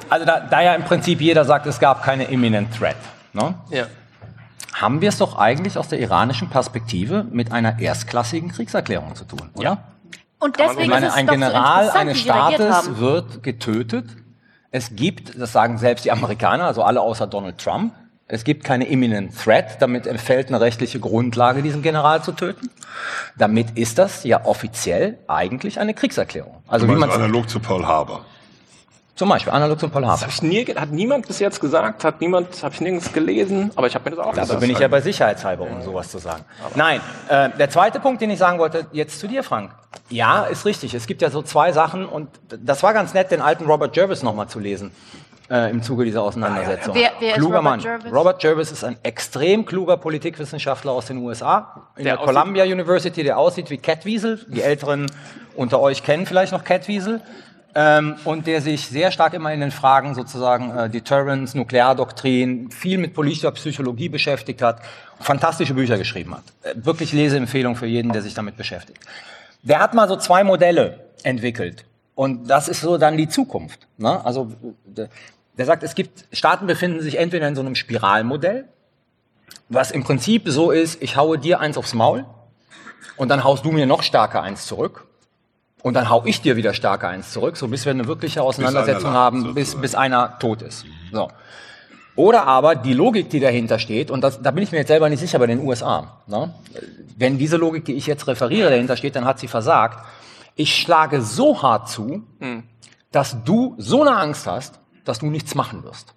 also da, da ja im Prinzip jeder sagt, es gab keine imminent threat, ne? Ja. haben wir es doch eigentlich aus der iranischen Perspektive mit einer erstklassigen Kriegserklärung zu tun, oder? Und man deswegen Ich meine, ist es ein doch General so eines Staates wird getötet. Es gibt, das sagen selbst die Amerikaner, also alle außer Donald Trump, es gibt keine imminent threat, damit entfällt eine rechtliche Grundlage, diesen General zu töten. Damit ist das ja offiziell eigentlich eine Kriegserklärung. Also wie man analog zu Pearl Harbor. zum Beispiel analog zum Pearl Das Harbor. hab ich nie, hat niemand bis jetzt gesagt, hat niemand, habe ich nirgends gelesen, aber ich habe mir das auch Dafür bin ich ja bei Sicherheitshalber, um sowas zu sagen. Nein, äh, der zweite Punkt, den ich sagen wollte, jetzt zu dir, Frank. Ja, ist richtig. Es gibt ja so zwei Sachen und das war ganz nett, den alten Robert Jervis nochmal zu lesen. Äh, Im Zuge dieser Auseinandersetzung. Wer- wer kluger Robert Mann. Jervis? Robert Jervis ist ein extrem kluger Politikwissenschaftler aus den USA. In Der der, Columbia University, der aussieht wie Cat Wiesel. Die Älteren unter euch kennen vielleicht noch Cat Wiesel. Ähm, und der sich sehr stark immer in den Fragen sozusagen äh, Deterrence, Nukleardoktrin, viel mit politischer Psychologie beschäftigt hat, fantastische Bücher geschrieben hat. Äh, wirklich Leseempfehlung für jeden, der sich damit beschäftigt. Der hat mal so zwei Modelle entwickelt. Und das ist so dann die Zukunft. Ne? Also der, sagt, es gibt, Staaten befinden sich entweder in so einem Spiralmodell, was im Prinzip so ist, ich haue dir eins aufs Maul und dann haust du mir noch stärker eins zurück. Und dann hau ich dir wieder stärker eins zurück, so bis wir eine wirkliche Auseinandersetzung lacht, haben, bis, sozusagen. bis einer tot ist. So. Oder aber die Logik, die dahinter steht, und das, da bin ich mir jetzt selber nicht sicher bei den USA. Ne? Wenn diese Logik, die ich jetzt referiere, dahinter steht, dann hat sie versagt. Ich schlage so hart zu, dass du so eine Angst hast, dass du nichts machen wirst.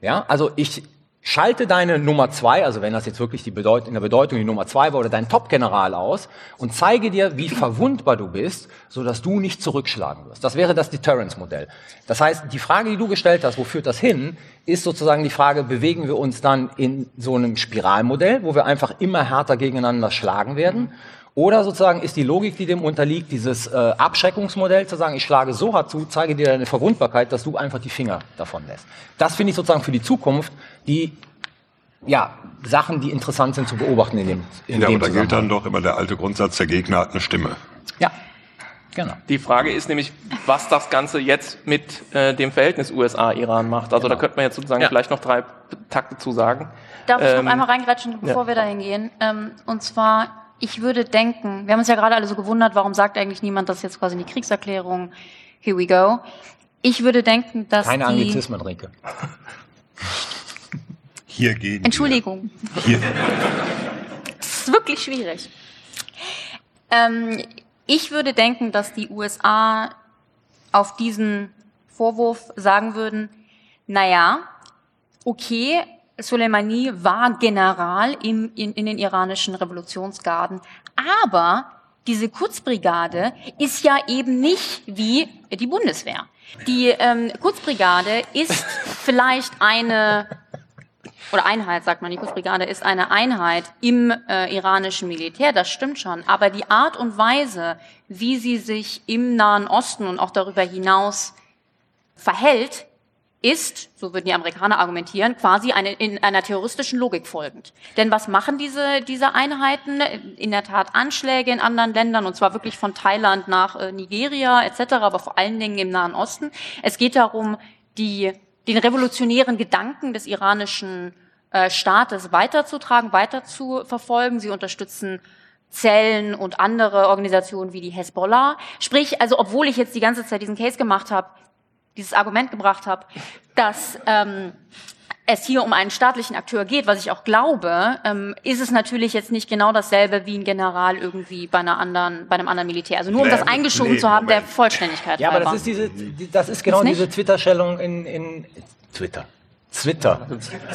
Ja, also ich Schalte deine Nummer zwei, also wenn das jetzt wirklich die Bedeut in der Bedeutung die Nummer zwei war, oder dein Top-General aus und zeige dir, wie verwundbar du bist, so dass du nicht zurückschlagen wirst. Das wäre das Deterrence-Modell. Das heißt, die Frage, die du gestellt hast, wo führt das hin, ist sozusagen die Frage, bewegen wir uns dann in so einem Spiralmodell, wo wir einfach immer härter gegeneinander schlagen werden? Oder sozusagen ist die Logik, die dem unterliegt, dieses äh, Abschreckungsmodell zu sagen, ich schlage so hart zu, zeige dir deine Verwundbarkeit, dass du einfach die Finger davon lässt. Das finde ich sozusagen für die Zukunft die ja, Sachen, die interessant sind zu beobachten in dem in Ja, dem aber da gilt dann doch immer der alte Grundsatz, der Gegner hat eine Stimme. Ja, genau. Die Frage ist nämlich, was das Ganze jetzt mit äh, dem Verhältnis USA-Iran macht. Also da könnte man jetzt sozusagen Ja. vielleicht noch drei Takte zu sagen. Darf ich Ähm, noch einmal reingratschen, bevor ja. wir dahin gehen? Ähm, und zwar, ich würde denken, wir haben uns ja gerade alle so gewundert, warum sagt eigentlich niemand das jetzt quasi in die Kriegserklärung? Here we go. Ich würde denken, dass Keine die... Anglizismen, Rinke. Hier gegen. Entschuldigung. Hier. Das ist wirklich schwierig. Ähm, ich würde denken, dass die USA auf diesen Vorwurf sagen würden, naja, okay, Soleimani war General im, in, in den iranischen Revolutionsgarden, aber diese Kurzbrigade ist ja eben nicht wie die Bundeswehr. Die ähm, Kurzbrigade ist [laughs] vielleicht eine oder Einheit, sagt man, die Kurzbrigade ist eine Einheit im äh, iranischen Militär, das stimmt schon. Aber die Art und Weise, wie sie sich im Nahen Osten und auch darüber hinaus verhält, ist, so würden die Amerikaner argumentieren, quasi eine, in einer terroristischen Logik folgend. Denn was machen diese, diese Einheiten? In der Tat Anschläge in anderen Ländern, und zwar wirklich von Thailand nach äh, Nigeria etc., aber vor allen Dingen im Nahen Osten. Es geht darum, die, den revolutionären Gedanken des iranischen äh, Staates weiterzutragen, weiter zu verfolgen. Sie unterstützen Zellen und andere Organisationen wie die Hezbollah. Sprich, also obwohl ich jetzt die ganze Zeit diesen Case gemacht habe, dieses Argument gebracht habe, dass ähm, es hier um einen staatlichen Akteur geht, was ich auch glaube, ähm, ist es natürlich jetzt nicht genau dasselbe wie ein General irgendwie bei einer anderen, bei einem anderen Militär. Also nur um Nee, das eingeschoben nee, zu haben, der Moment. Vollständigkeit Ja, aber das ist diese, die- das ist genau diese Twitter-Stellung in, in Twitter. Twitter.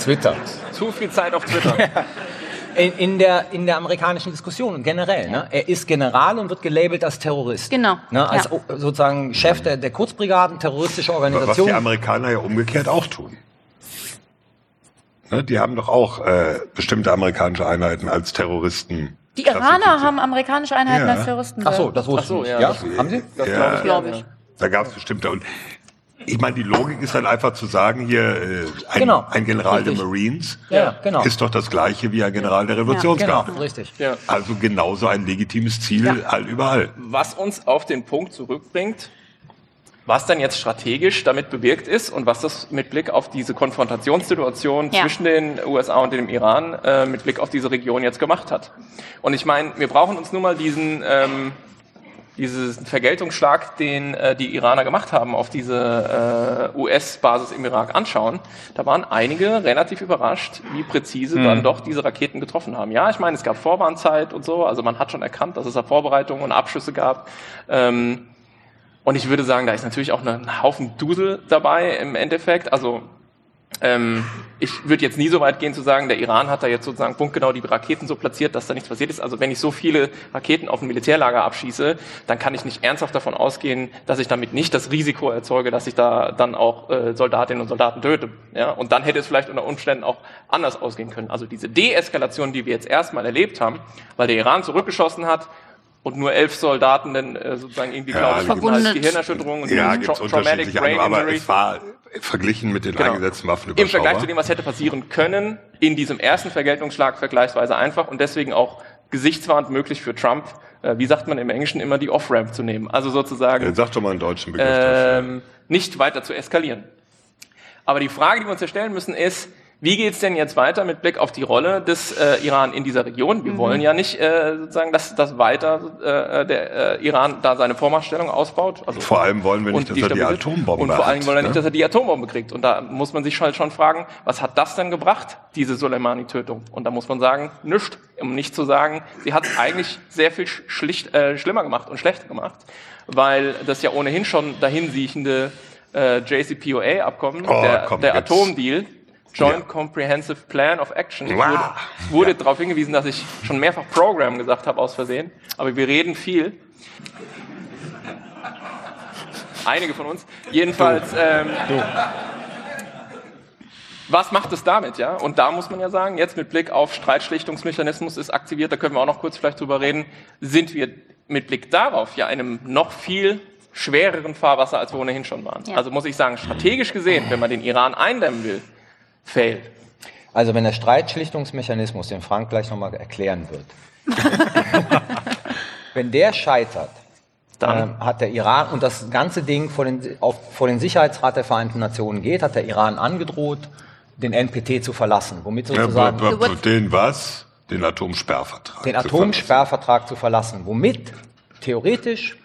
Twitter. Zu viel Zeit auf Twitter. [laughs] In, in, der, in der amerikanischen Diskussion generell. Ne? Er ist General und wird gelabelt als Terrorist. Genau, Ne? Als ja. sozusagen Chef der, der Kurzbrigaden, terroristische Was Organisation. die Amerikaner ja umgekehrt auch tun. Ne, die haben doch auch äh, bestimmte amerikanische Einheiten als Terroristen. die Iraner haben amerikanische Einheiten Ja. als Terroristen. Ach so, das wusste Ach so, ich ja. Ja, das- haben Sie? Das Ja. glaube ich, glaube ja. ich. Da gab es bestimmte. Und ich meine, die Logik ist dann einfach zu sagen, hier äh, ein, Genau. ein General Richtig. der Marines Ja, genau. ist doch das gleiche wie ein General der Revolutionsgarde. Genau, richtig. Ja. Also genauso ein legitimes Ziel all überall. Was uns auf den Punkt zurückbringt, was dann jetzt strategisch damit bewirkt ist und was das mit Blick auf diese Konfrontationssituation Ja. zwischen den USA und dem Iran äh, mit Blick auf diese Region jetzt gemacht hat. Und ich meine, wir brauchen uns nur mal diesen ähm, diesen Vergeltungsschlag, den äh, die Iraner gemacht haben auf diese äh, US-Basis im Irak anschauen, da waren einige relativ überrascht, wie präzise dann doch diese Raketen getroffen haben. Ja, ich meine, es gab Vorwarnzeit und so, also man hat schon erkannt, dass es da Vorbereitungen und Abschüsse gab. Ähm, und ich würde sagen, da ist natürlich auch ein Haufen Dusel dabei im Endeffekt. Also ähm, ich würde jetzt nie so weit gehen zu sagen, der Iran hat da jetzt sozusagen punktgenau die Raketen so platziert, dass da nichts passiert ist. Also wenn ich so viele Raketen auf ein Militärlager abschieße, dann kann ich nicht ernsthaft davon ausgehen, dass ich damit nicht das Risiko erzeuge, dass ich da dann auch äh, Soldatinnen und Soldaten töte. Ja? Und dann hätte es vielleicht unter Umständen auch anders ausgehen können. Also diese Deeskalation, die wir jetzt erstmal erlebt haben, weil der Iran zurückgeschossen hat, und nur elf Soldaten dann äh, sozusagen irgendwie Ja, glauben, Verwundet. als Gehirnerschütterung und Ja, tra gibt es traumatic brain aber injury. es war verglichen mit den Genau. eingesetzten Waffen Im Vergleich überschaubar. zu dem, was hätte passieren können, in diesem ersten Vergeltungsschlag vergleichsweise einfach und deswegen auch gesichtswahrend möglich für Trump, äh, wie sagt man im Englischen immer, die Off-Ramp zu nehmen. Also sozusagen Äh, Sag doch mal einen deutschen Begriff ähm, nicht weiter zu eskalieren. Aber die Frage, die wir uns hier stellen müssen, ist, wie geht's denn jetzt weiter mit Blick auf die Rolle des äh, Iran in dieser Region? Wir wollen ja nicht äh, sozusagen, dass, dass weiter äh, der äh, Iran da seine Vormachtstellung ausbaut. Also Vor allem wollen wir nicht, dass er die. Atombombe Und vor allem hat, wollen wir ne? nicht, dass er die Atombombe kriegt. Und da muss man sich halt schon fragen, was hat das denn gebracht, diese Soleimani-Tötung? Und da muss man sagen, nichts. Um nicht zu sagen, sie hat es eigentlich sehr viel sch- schlicht, äh, schlimmer gemacht und schlechter gemacht, weil das ja ohnehin schon dahinsiechende äh, JCPOA-Abkommen, Oh, der, komm, der. Atomdeal, Joint Ja. Comprehensive Plan of Action. Es Wow. wurde, wurde darauf hingewiesen, dass ich schon mehrfach Program gesagt habe aus Versehen, aber wir reden viel. Einige von uns. Jedenfalls, ähm, was macht es damit, ja? Und da muss man ja sagen, jetzt mit Blick auf Streitschlichtungsmechanismus ist aktiviert, da können wir auch noch kurz vielleicht drüber reden, sind wir mit Blick darauf ja einem noch viel schwereren Fahrwasser, als wir ohnehin schon waren. Ja. Also muss ich sagen, strategisch gesehen, wenn man den Iran eindämmen will, fail. Also wenn der Streitschlichtungsmechanismus, den Frank gleich nochmal erklären wird, [laughs] wenn der scheitert, Dann ähm, hat der Iran, und das ganze Ding vor den, auf, vor den Sicherheitsrat der Vereinten Nationen geht, hat der Iran angedroht, den NPT zu verlassen, womit Ja, sozusagen b- b- den was? Den Atomsperrvertrag. den zu verlassen. Atomsperrvertrag zu verlassen, womit theoretisch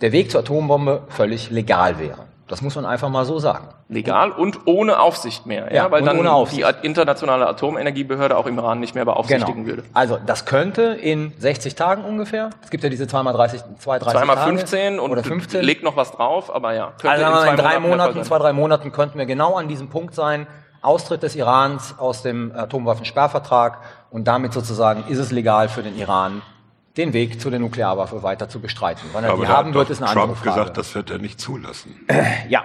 der Weg zur Atombombe völlig legal wäre. Das muss man einfach mal so sagen. legal und ohne Aufsicht mehr, ja, Ja, weil dann die internationale Atomenergiebehörde auch im Iran nicht mehr beaufsichtigen würde. Also das könnte in 60 Tagen ungefähr. Es gibt ja diese zweimal 30, zwei 30 Zweimal Tage 15 und oder 15. legt noch was drauf, aber ja. Also mal, in zwei drei Monaten, zwei, drei Monaten könnten wir genau an diesem Punkt sein. Austritt des Irans aus dem Atomwaffensperrvertrag und damit sozusagen ist es legal für den Iran, den Weg zu der Nuklearwaffe weiter zu bestreiten. Wann er Aber die haben wird, ist eine Trump andere Frage. gesagt, das wird er nicht zulassen. [clears throat] ja,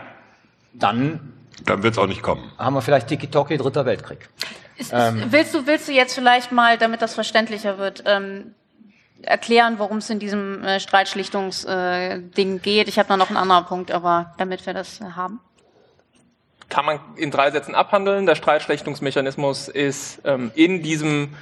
dann Dann wird es auch nicht kommen. haben wir vielleicht Tiki-Toki, dritter Weltkrieg. Ist, Ähm. willst, du, willst du jetzt vielleicht mal, damit das verständlicher wird, ähm, erklären, worum es in diesem äh, Streitschlichtungsding geht? Ich habe da noch einen anderen Punkt, aber damit wir das äh, haben. kann man in drei Sätzen abhandeln. Der Streitschlichtungsmechanismus ist ähm, in diesem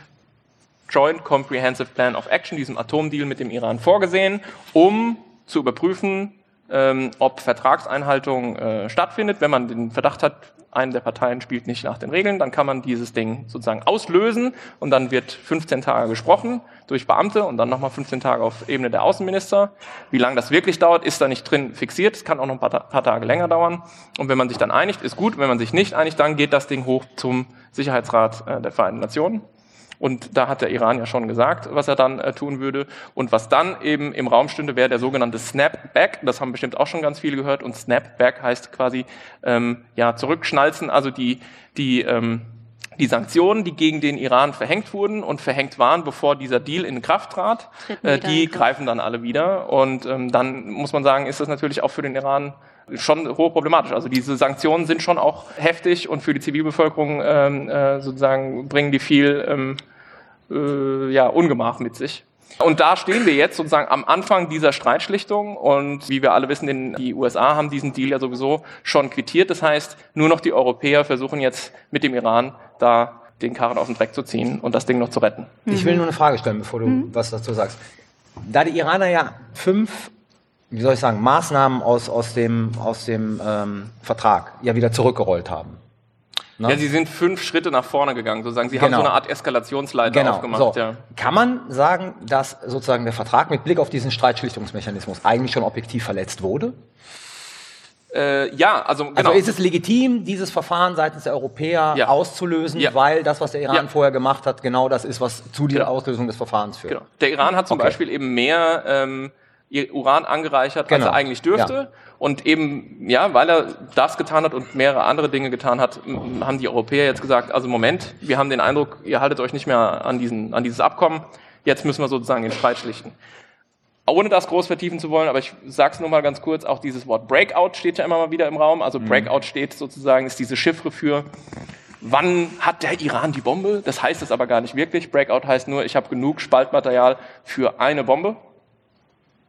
Joint Comprehensive Plan of Action, diesem Atomdeal mit dem Iran vorgesehen, um zu überprüfen, ähm, ob Vertragseinhaltung äh, stattfindet. Wenn man den Verdacht hat, eine der Parteien spielt nicht nach den Regeln, dann kann man dieses Ding sozusagen auslösen und dann wird 15 Tage gesprochen durch Beamte und dann nochmal 15 Tage auf Ebene der Außenminister. Wie lange das wirklich dauert, ist da nicht drin fixiert. Es kann auch noch ein paar, paar Tage länger dauern. Und wenn man sich dann einigt, ist gut. Wenn man sich nicht einigt, dann geht das Ding hoch zum Sicherheitsrat äh, der Vereinten Nationen. Und da hat der Iran ja schon gesagt, was er dann äh, tun würde. Und was dann eben im Raum stünde, wäre der sogenannte Snapback. Das haben bestimmt auch schon ganz viele gehört. Und Snapback heißt quasi ähm, ja zurückschnalzen, also die die ähm, die Sanktionen, die gegen den Iran verhängt wurden und verhängt waren, bevor dieser Deal in Kraft trat, äh, die greifen dann alle wieder. Und ähm, dann muss man sagen, ist das natürlich auch für den Iran schon hochproblematisch. Also diese Sanktionen sind schon auch heftig und für die Zivilbevölkerung ähm, äh, sozusagen bringen die viel ähm, äh, ja, Ungemach mit sich. Und da stehen wir jetzt sozusagen am Anfang dieser Streitschlichtung und wie wir alle wissen, den, die USA haben diesen Deal ja sowieso schon quittiert. Das heißt, nur noch die Europäer versuchen jetzt mit dem Iran da den Karren aus dem Dreck zu ziehen und das Ding noch zu retten. Ich will nur eine Frage stellen, bevor du was dazu sagst. Da die Iraner ja fünf, wie soll ich sagen, Maßnahmen aus, aus dem, aus dem ähm, Vertrag ja wieder zurückgerollt haben. Ne? Ja, sie sind fünf Schritte nach vorne gegangen, sozusagen. Sie haben Genau. so eine Art Eskalationsleiter genau. aufgemacht. So. Ja. Kann man sagen, dass sozusagen der Vertrag mit Blick auf diesen Streitschlichtungsmechanismus eigentlich schon objektiv verletzt wurde? Äh, ja, also genau. Also ist es legitim, dieses Verfahren seitens der Europäer Ja. auszulösen, Ja. weil das, was der Iran Ja. vorher gemacht hat, genau das ist, was zu dieser Genau. Auslösung des Verfahrens führt? Genau. Der Iran hat zum Okay. Beispiel eben mehr ähm, Uran angereichert, als Genau. er eigentlich dürfte. Ja. Und eben, ja, weil er das getan hat und mehrere andere Dinge getan hat, haben die Europäer jetzt gesagt, also Moment, wir haben den Eindruck, ihr haltet euch nicht mehr an, diesen, an dieses Abkommen, jetzt müssen wir sozusagen den Streit schlichten. Ohne das groß vertiefen zu wollen, aber ich sage es nur mal ganz kurz, auch dieses Wort Breakout steht ja immer mal wieder im Raum. Also Breakout steht sozusagen, ist diese Chiffre für, wann hat der Iran die Bombe? Das heißt es aber gar nicht wirklich. Breakout heißt nur, ich habe genug Spaltmaterial für eine Bombe.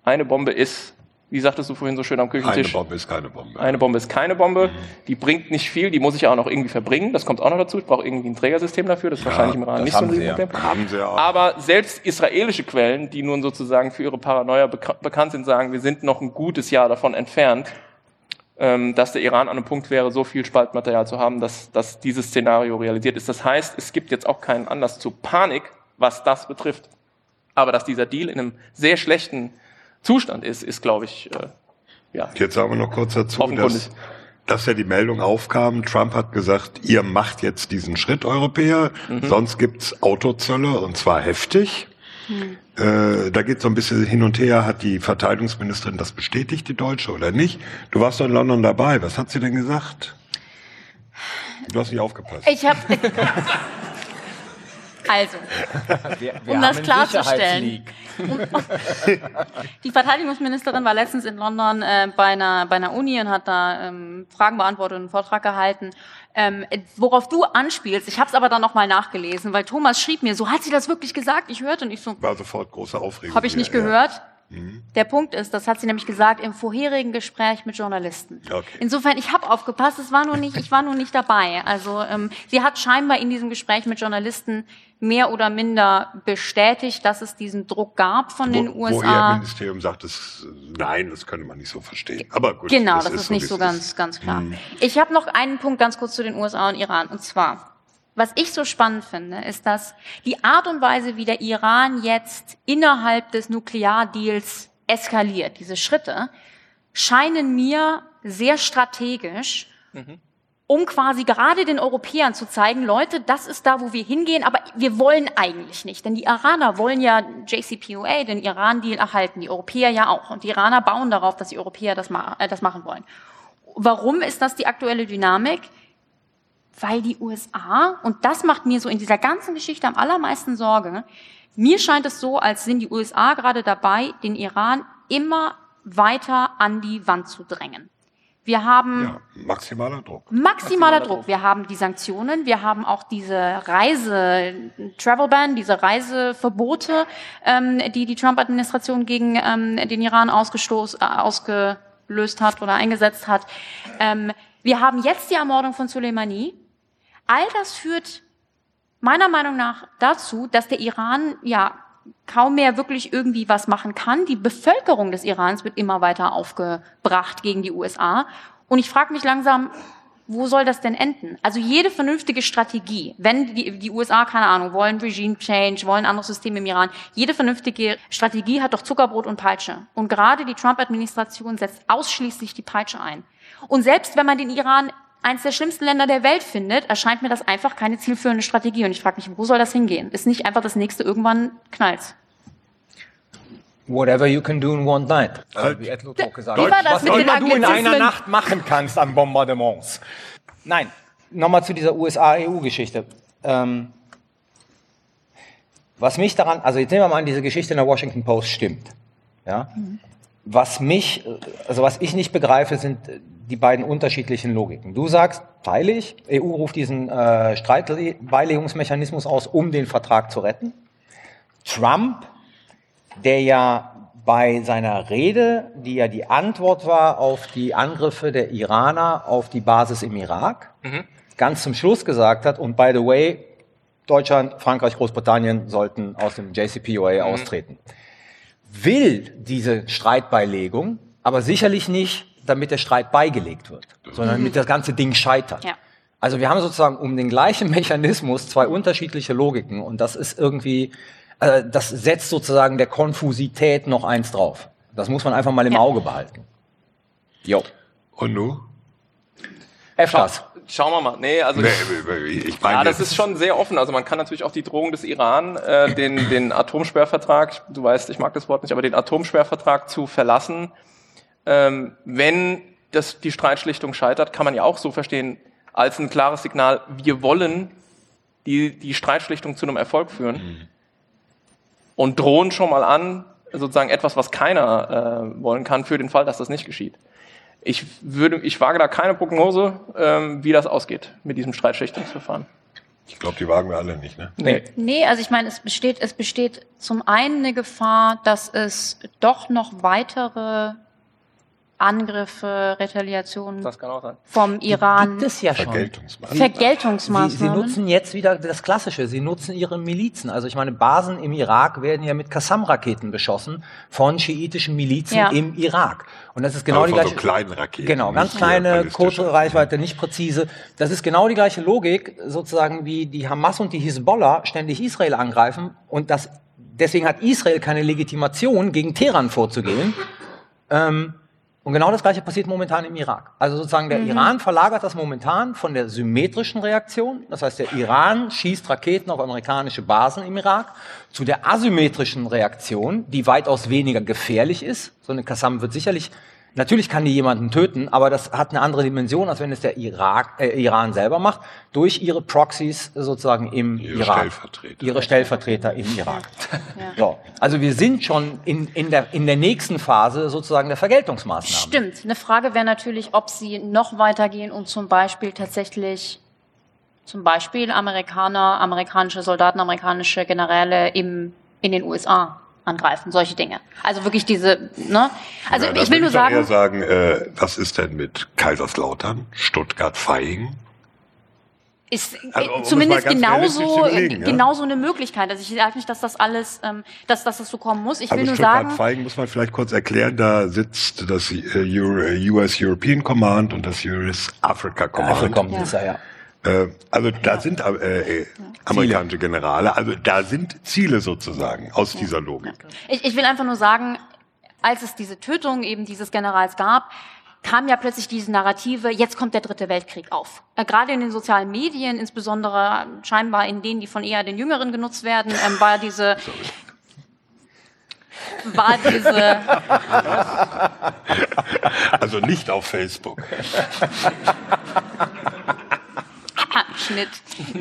Eine Bombe ist, wie sagtest du vorhin so schön am Eine Küchentisch, Bombe ist keine Bombe. eine Bombe ist keine Bombe. Die bringt nicht viel, die muss ich ja auch noch irgendwie verbringen. Das kommt auch noch dazu. Ich brauche irgendwie ein Trägersystem dafür. Das ist wahrscheinlich im Iran nicht so ein haben ja. Problem. Haben sie ja auch. Aber selbst israelische Quellen, die nun sozusagen für ihre Paranoia beka bekannt sind, sagen, wir sind noch ein gutes Jahr davon entfernt, ähm, dass der Iran an einem Punkt wäre, so viel Spaltmaterial zu haben, dass, dass dieses Szenario realisiert ist. Das heißt, es gibt jetzt auch keinen Anlass zu Panik, was das betrifft. Aber dass dieser Deal in einem sehr schlechten Zustand ist, ist, glaube ich, äh, ja, Jetzt sagen wir noch kurz dazu, dass, dass ja die Meldung aufkam, Trump hat gesagt, ihr macht jetzt diesen Schritt, Europäer, Mhm. sonst gibt's Autozölle und zwar heftig. Äh, da geht so ein bisschen hin und her, hat die Verteidigungsministerin das bestätigt, die Deutsche, oder nicht? Du warst doch in London dabei, was hat sie denn gesagt? Du hast nicht aufgepasst. Ich habe. [laughs] Also, Wir, Um das klarzustellen. [laughs] Die Verteidigungsministerin war letztens in London äh, bei, einer, bei einer Uni und hat da ähm, Fragen beantwortet und einen Vortrag gehalten. Ähm, worauf du anspielst, ich habe es aber dann nochmal nachgelesen, weil Thomas schrieb mir, so hat sie das wirklich gesagt? Ich hörte und ich so, War sofort große Aufregung. habe ich nicht ja. gehört. Mhm. Der Punkt ist, das hat sie nämlich gesagt im vorherigen Gespräch mit Journalisten. Okay. Insofern, ich habe aufgepasst, es war nur nicht, ich war nur nicht dabei. Also ähm, sie hat scheinbar in diesem Gespräch mit Journalisten mehr oder minder bestätigt, dass es diesen Druck gab von den Wo, wo ihr USA. Ministerium sagt, es, nein, das könnte man nicht so verstehen. Aber gut. Genau, es das ist so, nicht so ganz, ist. ganz klar. Mhm. Ich habe noch einen Punkt ganz kurz zu den USA und Iran. Und zwar, was ich so spannend finde, ist, dass die Art und Weise, wie der Iran jetzt innerhalb des Nukleardeals eskaliert, diese Schritte, scheinen mir sehr strategisch, um quasi gerade den Europäern zu zeigen, Leute, das ist da, wo wir hingehen, aber wir wollen eigentlich nicht. Denn die Iraner wollen ja JCPOA, den Iran-Deal, erhalten, die Europäer ja auch. Und die Iraner bauen darauf, dass die Europäer das, ma äh, das machen wollen. Warum ist das die aktuelle Dynamik? Weil die USA, und das macht mir so in dieser ganzen Geschichte am allermeisten Sorge, mir scheint es so, als sind die USA gerade dabei, den Iran immer weiter an die Wand zu drängen. Wir haben Ja, maximaler Druck. maximaler Druck. Wir haben die Sanktionen, wir haben auch diese Reise, Travel Ban, diese Reiseverbote, ähm, die die Trump-Administration gegen ähm, den Iran ausgestoß, äh, ausgelöst hat oder eingesetzt hat. Ähm, wir haben jetzt die Ermordung von Soleimani. All das führt meiner Meinung nach dazu, dass der Iran ja kaum mehr wirklich irgendwie was machen kann. Die Bevölkerung des Irans wird immer weiter aufgebracht gegen die USA. Und ich frage mich langsam, wo soll das denn enden? Also jede vernünftige Strategie, wenn die, die USA, keine Ahnung, wollen Regime Change, wollen anderes System im Iran, jede vernünftige Strategie hat doch Zuckerbrot und Peitsche. Und gerade die Trump-Administration setzt ausschließlich die Peitsche ein. Und selbst wenn man den Iran eines der schlimmsten Länder der Welt findet, erscheint mir das einfach keine zielführende Strategie. Und ich frage mich, wo soll das hingehen? Ist nicht einfach das nächste irgendwann knallt? Whatever you can do in one night. Halt. Wie Ed gesagt hat. das Was mit den immer du in einer? Nacht machen kannst an Bombardements. Nein, nochmal zu dieser USA-EU-Geschichte. Ähm, was mich daran, also jetzt nehmen wir mal an, diese Geschichte in der Washington Post stimmt. Ja? Was mich, äh, also was ich nicht begreife, sind äh, die beiden unterschiedlichen Logiken. Du sagst, teile ich, EU ruft diesen äh, Streitbeilegungsmechanismus aus, um den Vertrag zu retten. Trump der ja bei seiner Rede, die ja die Antwort war auf die Angriffe der Iraner auf die Basis im Irak, ganz zum Schluss gesagt hat, und by the way, Deutschland, Frankreich, Großbritannien sollten aus dem JCPOA austreten. Will diese Streitbeilegung, aber sicherlich nicht, damit der Streit beigelegt wird, sondern damit das ganze Ding scheitert. Ja. Also wir haben sozusagen um den gleichen Mechanismus zwei unterschiedliche Logiken und das ist irgendwie, äh, das setzt sozusagen der Konfusität noch eins drauf. Das muss man einfach mal im Ja. Auge behalten. Jo. Und nu? F-Gas. Schauen wir mal. Nee, also Nee, ich meine, Ja, das ist schon sehr offen. Also man kann natürlich auch die Drohung des Iran, äh, den, den Atomsperrvertrag, du weißt, ich mag das Wort nicht, aber den Atomsperrvertrag zu verlassen, ähm, wenn das, die Streitschlichtung scheitert, kann man ja auch so verstehen, als ein klares Signal, wir wollen die, die Streitschlichtung zu einem Erfolg führen und drohen schon mal an, sozusagen etwas, was keiner äh, wollen kann, für den Fall, dass das nicht geschieht. Ich würde, ich wage da keine Prognose, ähm, wie das ausgeht mit diesem Streitschlichtungsverfahren. Ich glaube, die wagen wir alle nicht, ne? Nee. Nee, also ich meine, es besteht, es besteht zum einen eine Gefahr, dass es doch noch weitere Angriffe, Retaliationen Das kann auch sein. vom Iran, Gibt es ja schon. Vergeltungsmaßnahmen. Sie, sie Vergeltungsmaßnahmen. nutzen jetzt wieder das Klassische. Sie nutzen ihre Milizen. Also ich meine, Basen im Irak werden ja mit Qassam-Raketen beschossen von schiitischen Milizen Ja. im Irak. Und das ist genau Aber die gleiche. so kleinen Raketen, Genau, ganz kleine, kurze Reichweite, nicht präzise. Das ist genau die gleiche Logik, sozusagen wie die Hamas und die Hisbollah ständig Israel angreifen. Und das, deswegen hat Israel keine Legitimation, gegen Teheran vorzugehen. Ähm, und genau das Gleiche passiert momentan im Irak. Also sozusagen der Iran verlagert das momentan von der symmetrischen Reaktion, das heißt der Iran schießt Raketen auf amerikanische Basen im Irak, zu der asymmetrischen Reaktion, die weitaus weniger gefährlich ist. So eine Qassam wird sicherlich Natürlich kann die jemanden töten, aber das hat eine andere Dimension, als wenn es der Irak, äh, Iran selber macht, durch ihre Proxys sozusagen im Ihre Irak. Stellvertreter. Ihre Stellvertreter im Irak. So. Also wir sind schon in, in, der, in der nächsten Phase sozusagen der Vergeltungsmaßnahmen. Stimmt. Eine Frage wäre natürlich, ob sie noch weitergehen und zum Beispiel tatsächlich zum Beispiel Amerikaner, amerikanische Soldaten, amerikanische Generäle im, in den USA angreifen, solche Dinge. Also wirklich diese, ne? Also Ja, ich will nur doch eher sagen, sagen, äh, was ist denn mit Kaiserslautern, Stuttgart-Vaihingen? ist Also, um äh, es zumindest genauso, ja? genauso eine Möglichkeit. Also ich sage nicht, dass das alles, ähm, dass, dass das so kommen muss. Ich will Also nur sagen, Stuttgart-Vaihingen muss man vielleicht kurz erklären, da sitzt das äh, US European Command und das US Africa Command. Afrika ist er, ja. Äh, also da sind äh, äh, amerikanische Generale, also da sind Ziele sozusagen aus dieser Logik. Ich, ich will einfach nur sagen, als es diese Tötung eben dieses Generals gab, kam ja plötzlich diese Narrative, jetzt kommt der dritte Weltkrieg auf. Äh, gerade in den sozialen Medien, insbesondere scheinbar in denen, die von eher den Jüngeren genutzt werden, ähm, war diese [laughs] war diese [laughs] Also nicht auf Facebook. [laughs] Schnitt,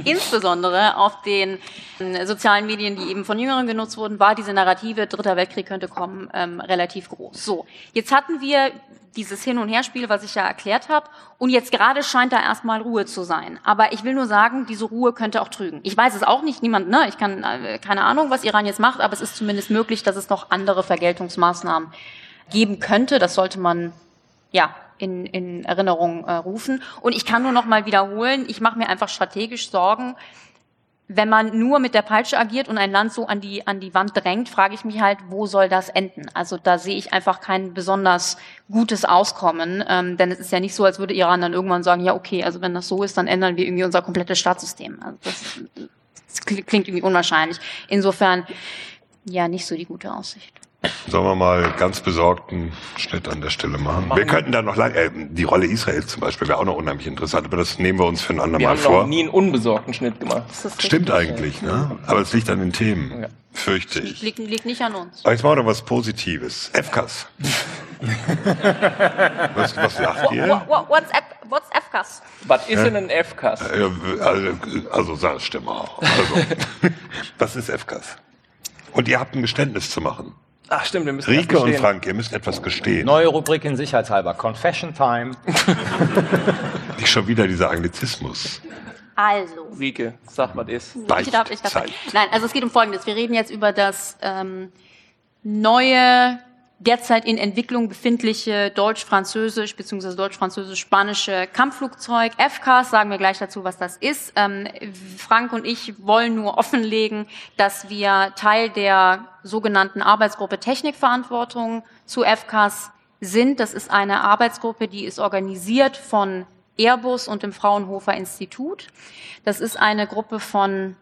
insbesondere auf den ähm, sozialen Medien, die eben von Jüngeren genutzt wurden, war diese Narrative, Dritter Weltkrieg könnte kommen, ähm, relativ groß. So, jetzt hatten wir dieses Hin- und Herspiel, was ich ja erklärt habe, und jetzt gerade scheint da erstmal Ruhe zu sein. Aber ich will nur sagen, diese Ruhe könnte auch trügen. Ich weiß es auch nicht, niemand, ne? Ich kann äh, keine Ahnung, was Iran jetzt macht, aber es ist zumindest möglich, dass es noch andere Vergeltungsmaßnahmen geben könnte. Das sollte man ja, in, in Erinnerung äh, rufen. Und ich kann nur noch mal wiederholen, ich mache mir einfach strategisch Sorgen, wenn man nur mit der Peitsche agiert und ein Land so an die, an die Wand drängt, frage ich mich halt, wo soll das enden? Also da sehe ich einfach kein besonders gutes Auskommen, ähm, denn es ist ja nicht so, als würde Iran dann irgendwann sagen, ja okay, also wenn das so ist, dann ändern wir irgendwie unser komplettes Staatssystem. Also das, das klingt irgendwie unwahrscheinlich. Insofern, ja, nicht so die gute Aussicht. Sollen wir mal ganz besorgten Schnitt an der Stelle machen? wir könnten da noch lang, äh, die Rolle Israels zum Beispiel wäre auch noch unheimlich interessant, aber das nehmen wir uns für ein Wir andermal haben vor. noch nie einen unbesorgten Schnitt gemacht. Stimmt eigentlich, ne? Aber es liegt an den Themen, Ja. fürchte ich. Liegt, liegt nicht an uns. Aber jetzt machen wir doch was Positives. FKs. [laughs] was, was lacht ihr? What, what, what's, F, what's FCAS? Was ist denn ein FCAS? Ja, Also, also sag stimme auch. Also, [laughs] was ist FKs? Und ihr habt ein Geständnis zu machen. Ach stimmt, wir müssen Rike erst und. Frank, ihr müsst etwas gestehen. Neue Rubrik in Sicherheitshalber. Confession Time. [laughs] Nicht schon wieder dieser Anglizismus. Also, Rike, sag was ist. ich darf, ich darf. Nein, also es geht um Folgendes. Wir reden jetzt über das ähm, neue, derzeit in Entwicklung befindliche deutsch-französisch bzw. deutsch-französisch-spanische Kampfflugzeug. FCAS, sagen wir gleich dazu, was das ist. Ähm, Frank und ich wollen nur offenlegen, dass wir Teil der sogenannten Arbeitsgruppe Technikverantwortung zu FCAS sind. Das ist eine Arbeitsgruppe, die ist organisiert von Airbus und dem Fraunhofer Institut. Das ist eine Gruppe von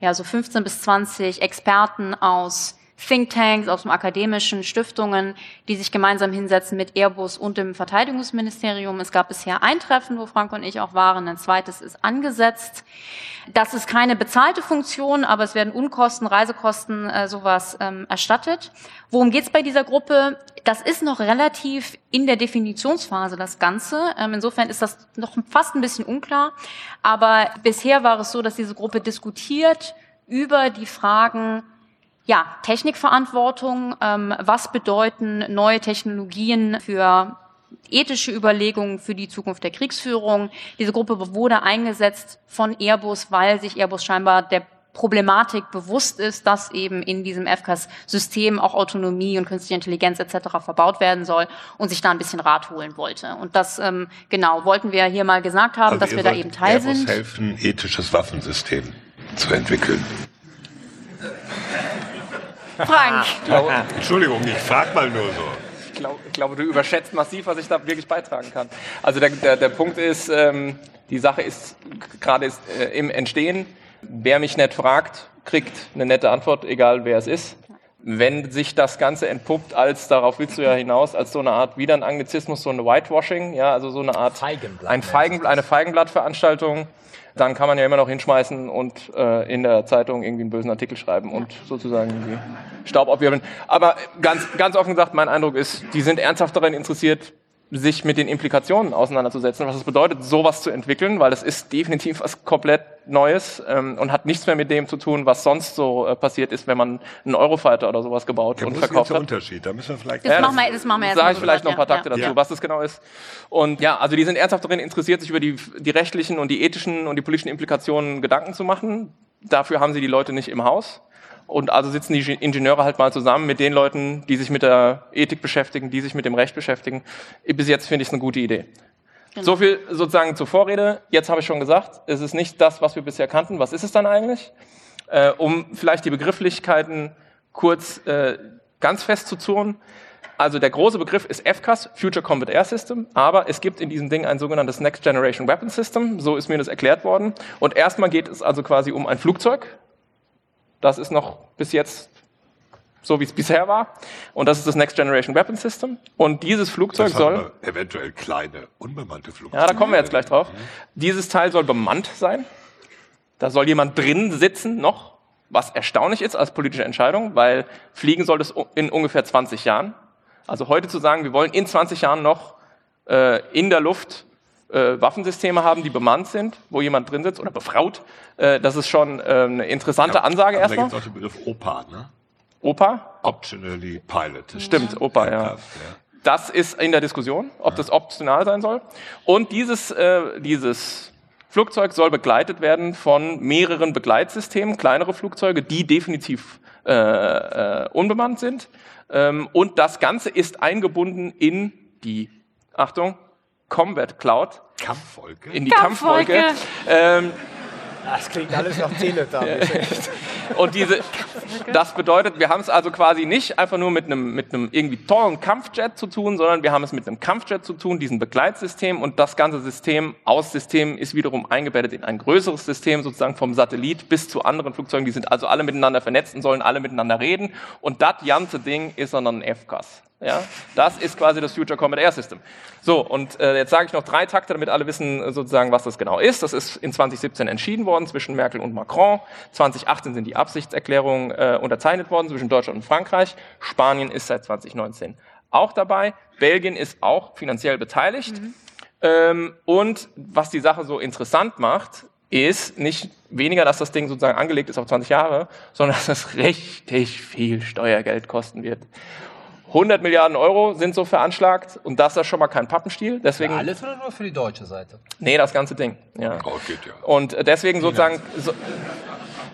ja, so 15 bis 20 Experten aus Thinktanks, aus dem akademischen Stiftungen, die sich gemeinsam hinsetzen mit Airbus und dem Verteidigungsministerium. Es gab bisher ein Treffen, wo Frank und ich auch waren. Ein zweites ist angesetzt. Das ist keine bezahlte Funktion, aber es werden Unkosten, Reisekosten, äh, sowas ähm, erstattet. Worum geht's bei dieser Gruppe? Das ist noch relativ in der Definitionsphase, das Ganze. Ähm, insofern ist das noch fast ein bisschen unklar. Aber bisher war es so, dass diese Gruppe diskutiert über die Fragen, ja, Technikverantwortung, ähm, was bedeuten neue Technologien für ethische Überlegungen für die Zukunft der Kriegsführung. Diese Gruppe wurde eingesetzt von Airbus, weil sich Airbus scheinbar der Problematik bewusst ist, dass eben in diesem FCAS-System auch Autonomie und künstliche Intelligenz etc. verbaut werden soll und sich da ein bisschen Rat holen wollte. Und das ähm, genau wollten wir hier mal gesagt haben, dass Also ihr wir da eben Teil Airbus sind. helfen, ethisches Waffensystem zu entwickeln. Frank, [laughs] Entschuldigung, ich frag mal nur so. Ich glaube, ich glaube, du überschätzt massiv, was ich da wirklich beitragen kann. Also der, der, der Punkt ist, ähm, die Sache ist gerade ist, äh, im Entstehen. Wer mich nett fragt, kriegt eine nette Antwort, egal wer es ist. wenn sich das Ganze entpuppt als, darauf willst du ja hinaus, als so eine Art, wieder ein Anglizismus, so eine Whitewashing, ja, also so eine Art, Feigenblatt, ein Feigen, eine Feigenblattveranstaltung, dann kann man ja immer noch hinschmeißen und äh, in der Zeitung irgendwie einen bösen Artikel schreiben und sozusagen irgendwie Staub abwirbeln. Aber ganz, ganz offen gesagt, mein Eindruck ist, die sind ernsthaft daran interessiert, sich mit den Implikationen auseinanderzusetzen, was es bedeutet, sowas zu entwickeln, weil es ist definitiv was komplett Neues ähm, und hat nichts mehr mit dem zu tun, was sonst so äh, passiert ist, wenn man einen Eurofighter oder sowas gebaut Ja, und verkauft jetzt der hat. Unterschied? Da müssen wir vielleicht. Das Ja, machen wir, das machen wir erst Sage ich vielleicht noch ein paar Takte ja. dazu, was das genau ist. Und ja, also die sind ernsthaft darin interessiert, sich über die, die rechtlichen und die ethischen und die politischen Implikationen Gedanken zu machen. Dafür haben sie die Leute nicht im Haus. Und also sitzen die Ingenieure halt mal zusammen mit den Leuten, die sich mit der Ethik beschäftigen, die sich mit dem Recht beschäftigen. Bis jetzt finde ich es eine gute Idee. Genau. So viel sozusagen zur Vorrede. Jetzt habe ich schon gesagt, es ist nicht das, was wir bisher kannten. Was ist es dann eigentlich? Äh, um vielleicht die Begrifflichkeiten kurz äh, ganz festzuzurren. Also der große Begriff ist FCAS, Future Combat Air System, aber es gibt in diesem Ding ein sogenanntes Next Generation Weapon System, so ist mir das erklärt worden. Und erstmal geht es also quasi um ein Flugzeug. Das ist noch bis jetzt so, wie es bisher war. Und das ist das Next Generation Weapon System. Und dieses Flugzeug Das soll... eventuell kleine, unbemannte Flugzeuge. Ja, da kommen wir jetzt gleich drauf. Dieses Teil soll bemannt sein. Da soll jemand drin sitzen noch, was erstaunlich ist als politische Entscheidung, weil fliegen soll es in ungefähr 20 Jahren. Also heute zu sagen, wir wollen in 20 Jahren noch äh, in der Luft äh, Waffensysteme haben, die bemannt sind, wo jemand drin sitzt oder befraut, äh, das ist schon äh, eine interessante Ansage Aber Da erstmal. gibt es auch den Begriff OPA, ne? Opa, Optionally Piloted. Stimmt, Opa, ja. Aircraft, Das ist in der Diskussion, ob das optional sein soll. Und dieses, äh, dieses Flugzeug soll begleitet werden von mehreren Begleitsystemen, kleinere Flugzeuge, die definitiv äh, äh, unbemannt sind. Ähm, und das Ganze ist eingebunden in die, Achtung, Combat Cloud, Kampfwolke. in die Kampfwolke. Kampfwolke. Ähm, Das klingt alles nach Teletabelle. [laughs] Und diese, das bedeutet, wir haben es also quasi nicht einfach nur mit einem, mit einem irgendwie tollen Kampfjet zu tun, sondern wir haben es mit einem Kampfjet zu tun, diesem Begleitsystem und das ganze System, Aussystem ist wiederum eingebettet in ein größeres System, sozusagen vom Satellit bis zu anderen Flugzeugen, die sind also alle miteinander vernetzt und sollen alle miteinander reden und das ganze Ding ist dann ein FCAS. Ja, das ist quasi das Future Combat Air System. So, und äh, jetzt sage ich noch drei Takte, damit alle wissen äh, sozusagen, was das genau ist. Das ist in 2017 entschieden worden zwischen Merkel und Macron. 2018 sind die Absichtserklärungen äh, unterzeichnet worden zwischen Deutschland und Frankreich. Spanien ist seit 2019 auch dabei. Belgien ist auch finanziell beteiligt. Ähm, und was die Sache so interessant macht, ist nicht weniger, dass das Ding sozusagen angelegt ist auf 20 Jahre, sondern [laughs] dass es richtig viel Steuergeld kosten wird. 100 Milliarden Euro sind so veranschlagt und das ist schon mal kein Pappenstiel. Deswegen, Alles oder nur für die deutsche Seite? nee, das ganze Ding. Ja. Oh, geht ja. Und deswegen sozusagen, so,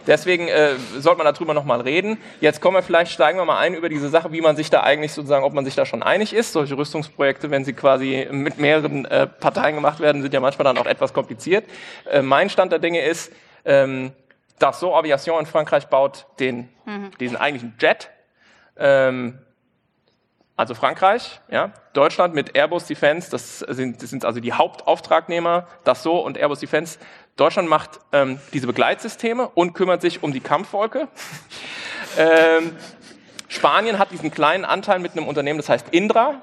deswegen äh, sollte man darüber nochmal reden. Jetzt kommen wir vielleicht, steigen wir mal ein über diese Sache, wie man sich da eigentlich sozusagen, ob man sich da schon einig ist. Solche Rüstungsprojekte, wenn sie quasi mit mehreren äh, Parteien gemacht werden, sind ja manchmal dann auch etwas kompliziert. Äh, mein Stand der Dinge ist, ähm, Dassault Aviation in Frankreich baut den, diesen eigentlichen Jet. Ähm, also Frankreich, ja, Deutschland mit Airbus Defense, das sind, das sind also die Hauptauftragnehmer, Dassault und Airbus Defense. Deutschland macht ähm, diese Begleitsysteme und kümmert sich um die Kampfwolke. ähm, Spanien hat diesen kleinen Anteil mit einem Unternehmen, das heißt Indra.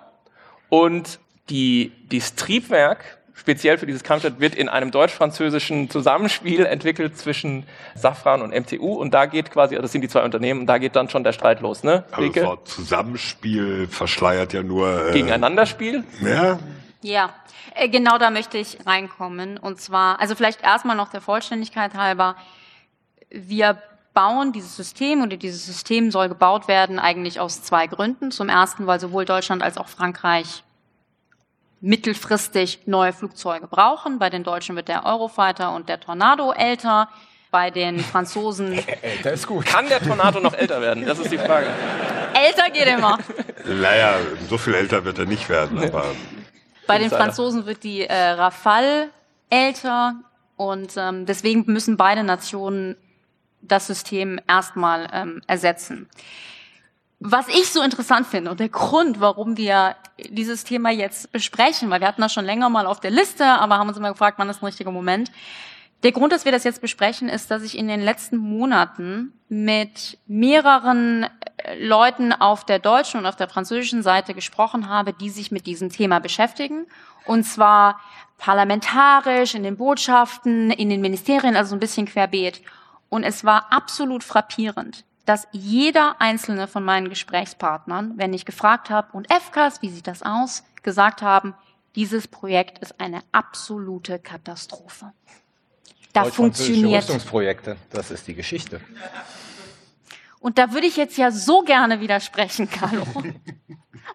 Und die, dieses Triebwerk, speziell für dieses Kampfjet, wird in einem deutsch-französischen Zusammenspiel entwickelt zwischen Safran und MTU. Und da geht quasi, das sind die zwei Unternehmen, und da geht dann schon der Streit los, ne? Also Wort Zusammenspiel verschleiert ja nur. Äh, Gegeneinanderspiel. Ja, Ja, äh, genau da möchte ich reinkommen. Und zwar, also vielleicht erstmal noch der Vollständigkeit halber. Wir bauen dieses System oder dieses System soll gebaut werden eigentlich aus zwei Gründen. Zum ersten, weil sowohl Deutschland als auch Frankreich mittelfristig neue Flugzeuge brauchen. Bei den Deutschen wird der Eurofighter und der Tornado älter. Bei den Franzosen [laughs] Älter ist gut. Kann der Tornado noch älter werden? Das ist die Frage. älter geht immer. [laughs] naja, so viel älter wird er nicht werden, [laughs] aber Bei den. Franzosen wird die äh, Rafale älter und ähm, deswegen müssen beide Nationen das System erstmal ähm, ersetzen. Was ich so interessant finde und der Grund, warum wir dieses Thema jetzt besprechen, weil wir hatten das schon länger mal auf der Liste, aber haben uns immer gefragt, wann ist ein richtiger Moment. Der Grund, dass wir das jetzt besprechen, ist, dass ich in den letzten Monaten mit mehreren Leuten auf der deutschen und auf der französischen Seite gesprochen habe, die sich mit diesem Thema beschäftigen. Und zwar parlamentarisch, in den Botschaften, in den Ministerien, also ein bisschen querbeet. Und es war absolut frappierend, dass jeder einzelne von meinen Gesprächspartnern, wenn ich gefragt habe, und FKs, wie sieht das aus, gesagt haben, dieses Projekt ist eine absolute Katastrophe. Da funktioniert. Rüstungsprojekte, das ist die Geschichte. Und da würde ich jetzt ja so gerne widersprechen, Carlo. [laughs]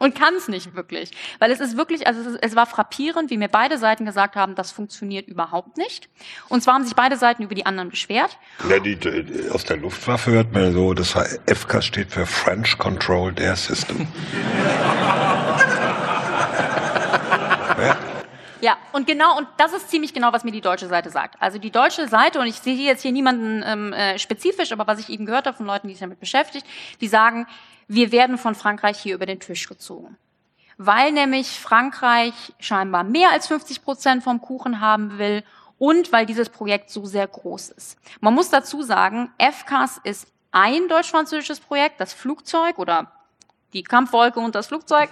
Und kann es nicht wirklich. Weil es ist wirklich, also es, ist, es, war frappierend, wie mir beide Seiten gesagt haben, das funktioniert überhaupt nicht. Und zwar haben sich beide Seiten über die anderen beschwert. Ja, die, die, aus der Luftwaffe hört man so, das war, FK steht für French Controlled Air System. [laughs] Ja, und genau, und das ist ziemlich genau, was mir die deutsche Seite sagt. Also die deutsche Seite, und ich sehe jetzt hier niemanden ähm, äh, spezifisch, aber was ich eben gehört habe von Leuten, die sich damit beschäftigt, die sagen, wir werden von Frankreich hier über den Tisch gezogen. Weil nämlich Frankreich scheinbar mehr als 50 Prozent vom Kuchen haben will und weil dieses Projekt so sehr groß ist. Man muss dazu sagen, FCAS ist ein deutsch-französisches Projekt, das Flugzeug oder die Kampfwolke und das Flugzeug.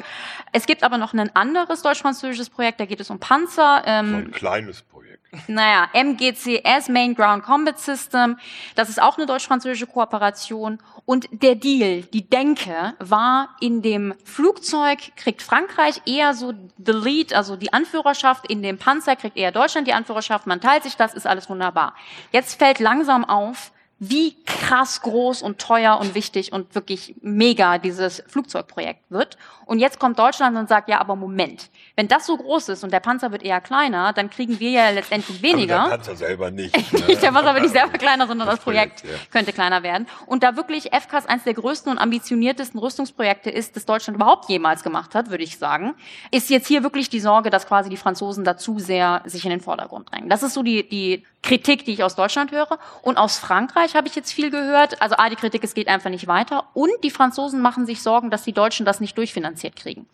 Es gibt aber noch ein anderes deutsch-französisches Projekt, da geht es um Panzer. Ähm, so ein kleines Projekt. Naja, MGCS, Main Ground Combat System. Das ist auch eine deutsch-französische Kooperation. Und der Deal, die Denke, war in dem Flugzeug kriegt Frankreich eher so the lead, also die Anführerschaft. In dem Panzer kriegt eher Deutschland die Anführerschaft. Man teilt sich das, ist alles wunderbar. Jetzt fällt langsam auf, wie krass groß und teuer und wichtig und wirklich mega dieses Flugzeugprojekt wird. Und jetzt kommt Deutschland und sagt, ja, aber Moment, wenn das so groß ist und der Panzer wird eher kleiner, dann kriegen wir ja letztendlich weniger. Aber der Panzer selber nicht. [laughs] Ne? nicht der Panzer wird nicht selber kleiner, sondern das, das Projekt, Projekt ja. könnte kleiner werden. Und da wirklich FCAS eines der größten und ambitioniertesten Rüstungsprojekte ist, das Deutschland überhaupt jemals gemacht hat, würde ich sagen, ist jetzt hier wirklich die Sorge, dass quasi die Franzosen dazu sehr sich in den Vordergrund drängen. Das ist so die, die Kritik, die ich aus Deutschland höre. Und aus Frankreich habe ich jetzt viel gehört. Also A, die Kritik, es geht einfach nicht weiter. Und die Franzosen machen sich Sorgen, dass die Deutschen das nicht durchfinanziert kriegen.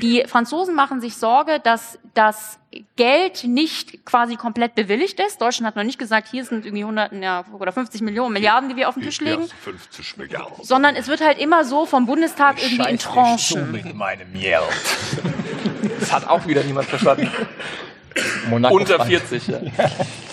Die Franzosen machen sich Sorge, dass das Geld nicht quasi komplett bewilligt ist. Deutschland hat noch nicht gesagt, hier sind irgendwie 100 ja, oder 50 Millionen, Milliarden, die wir auf den Tisch legen. 50 Milliarden. Sondern es wird halt immer so vom Bundestag ich irgendwie in Tranchen. Mit meinem Geld. Das hat auch wieder niemand verstanden. [laughs] Unter 40, ja. [laughs]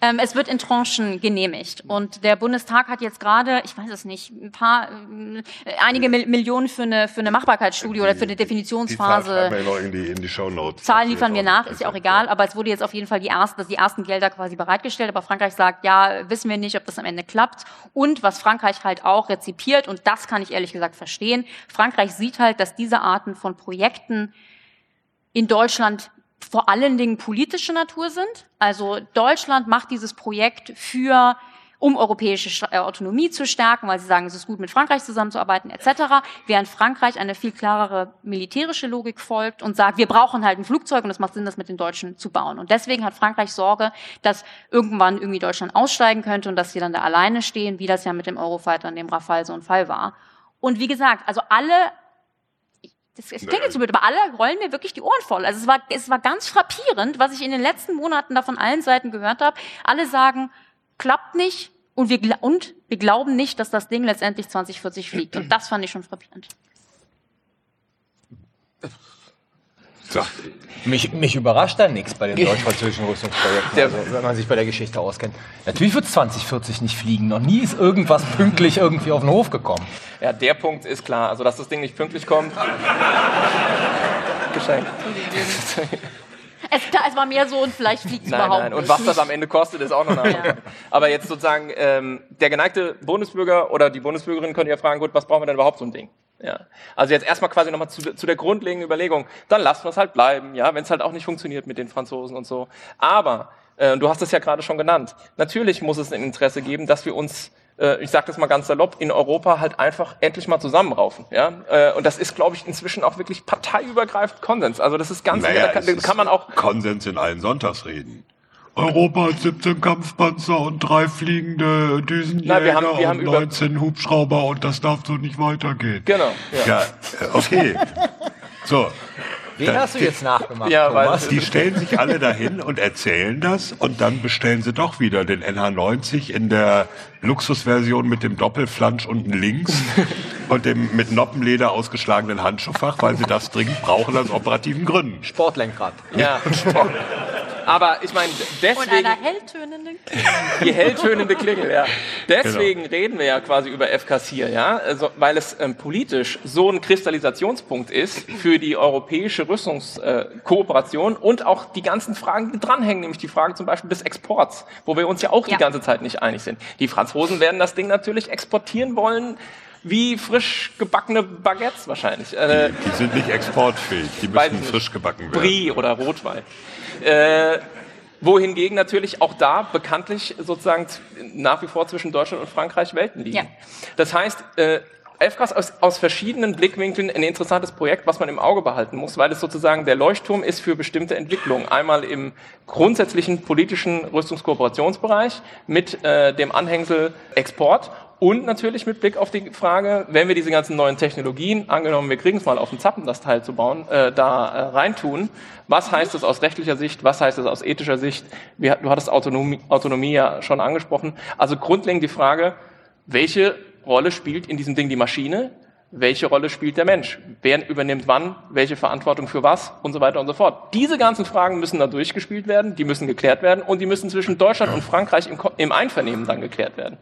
Ähm, es wird in Tranchen genehmigt. Und der Bundestag hat jetzt gerade, ich weiß es nicht, ein paar, äh, einige Mil Millionen für eine, für eine Machbarkeitsstudie oder für eine Definitionsphase. Die in die, in die Shownotes. Zahlen liefern wir nach, ist ja auch egal, aber es wurde jetzt auf jeden Fall die ersten, die ersten Gelder quasi bereitgestellt. Aber Frankreich sagt, ja, wissen wir nicht, ob das am Ende klappt. Und was Frankreich halt auch rezipiert, und das kann ich ehrlich gesagt verstehen, Frankreich sieht halt, dass diese Arten von Projekten in Deutschland vor allen Dingen politische Natur sind. Also Deutschland macht dieses Projekt für um europäische äh, Autonomie zu stärken, weil sie sagen, es ist gut, mit Frankreich zusammenzuarbeiten etc., während Frankreich eine viel klarere militärische Logik folgt und sagt, wir brauchen halt ein Flugzeug und es macht Sinn, das mit den Deutschen zu bauen. Und deswegen hat Frankreich Sorge, dass irgendwann irgendwie Deutschland aussteigen könnte und dass sie dann da alleine stehen, wie das ja mit dem Eurofighter und dem Rafale so ein Fall war. Und wie gesagt, also alle das, es klingt jetzt so blöd, aber alle rollen mir wirklich die Ohren voll. Also es war, es war ganz frappierend, was ich in den letzten Monaten da von allen Seiten gehört habe. Alle sagen, klappt nicht und wir, und wir glauben nicht, dass das Ding letztendlich 2040 fliegt. Und das fand ich schon frappierend. So. Mich, mich überrascht da nichts bei den deutsch-französischen Rüstungsprojekten, also, wenn man sich bei der Geschichte auskennt. Natürlich wird es 2040 nicht fliegen. Noch nie ist irgendwas pünktlich irgendwie auf den Hof gekommen. Ja, der Punkt ist klar. Also, dass das Ding nicht pünktlich kommt. Geschenkt. [laughs] Es, es, war mehr so und vielleicht fliegt es überhaupt nein. Und was das am Ende kostet, ist auch noch eine ja. Aber jetzt sozusagen, ähm, der geneigte Bundesbürger oder die Bundesbürgerin könnte ja fragen, gut, was brauchen wir denn überhaupt so ein Ding? Ja. Also jetzt erstmal quasi nochmal zu, zu der grundlegenden Überlegung, dann lassen wir es halt bleiben, ja, wenn es halt auch nicht funktioniert mit den Franzosen und so. Aber, äh, du hast es ja gerade schon genannt, natürlich muss es ein Interesse geben, dass wir uns äh, ich sage das mal ganz salopp, in Europa halt einfach endlich mal zusammenraufen. Ja? Äh, und das ist, glaube ich, inzwischen auch wirklich parteiübergreifend Konsens. Also das ist ganz, naja, da kann, kann man auch Konsens in allen Sonntagsreden. Europa hat 17 Kampfpanzer und drei fliegende Düsenjäger Na, wir haben, wir und 19 Hubschrauber und das darf so nicht weitergehen. Genau. Ja, ja äh, okay. so. Wen hast du jetzt nachgemacht, Ja, weil- Thomas? Die stellen sich alle dahin und erzählen das und dann bestellen sie doch wieder den NH90 in der Luxusversion mit dem Doppelflansch unten links [laughs] und dem mit Noppenleder ausgeschlagenen Handschuhfach, weil sie das dringend brauchen aus operativen Gründen. Sportlenkrad. Ja. [laughs] Aber ich meine, Und deswegen einer helltönenden [laughs] die helltönende Klingel, ja. Deswegen reden wir ja quasi über FK4, ja, also, weil es ähm, politisch so ein Kristallisationspunkt ist für die europäische Rüstungskooperation und auch die ganzen Fragen, die dranhängen, nämlich die Frage zum Beispiel des Exports, wo wir uns ja auch Ja. die ganze Zeit nicht einig sind. Die Franzosen werden das Ding natürlich exportieren wollen. Wie frisch gebackene Baguettes wahrscheinlich. Äh, Die sind nicht exportfähig, die Weiß müssen nicht. frisch gebacken werden. Brie oder Rotwein. Äh, wohingegen natürlich auch da bekanntlich sozusagen nach wie vor zwischen Deutschland und Frankreich Welten liegen. Ja. Das heißt, äh, FKAS aus, aus verschiedenen Blickwinkeln ein interessantes Projekt, was man im Auge behalten muss, weil es sozusagen der Leuchtturm ist für bestimmte Entwicklungen. Einmal im grundsätzlichen politischen Rüstungskooperationsbereich mit äh, dem Anhängsel Export und natürlich mit Blick auf die Frage, wenn wir diese ganzen neuen Technologien, angenommen wir kriegen es mal auf den Zappen, das Teil zu bauen, äh, da äh, reintun, was heißt das aus rechtlicher Sicht, was heißt das aus ethischer Sicht? Wir, du hattest Autonomie, Autonomie ja schon angesprochen. Also grundlegend die Frage, welche Rolle spielt in diesem Ding die Maschine? Welche Rolle spielt der Mensch? Wer übernimmt wann? Welche Verantwortung für was? Und so weiter und so fort. Diese ganzen Fragen müssen da durchgespielt werden, die müssen geklärt werden und die müssen zwischen Deutschland und Frankreich im, im Einvernehmen dann geklärt werden.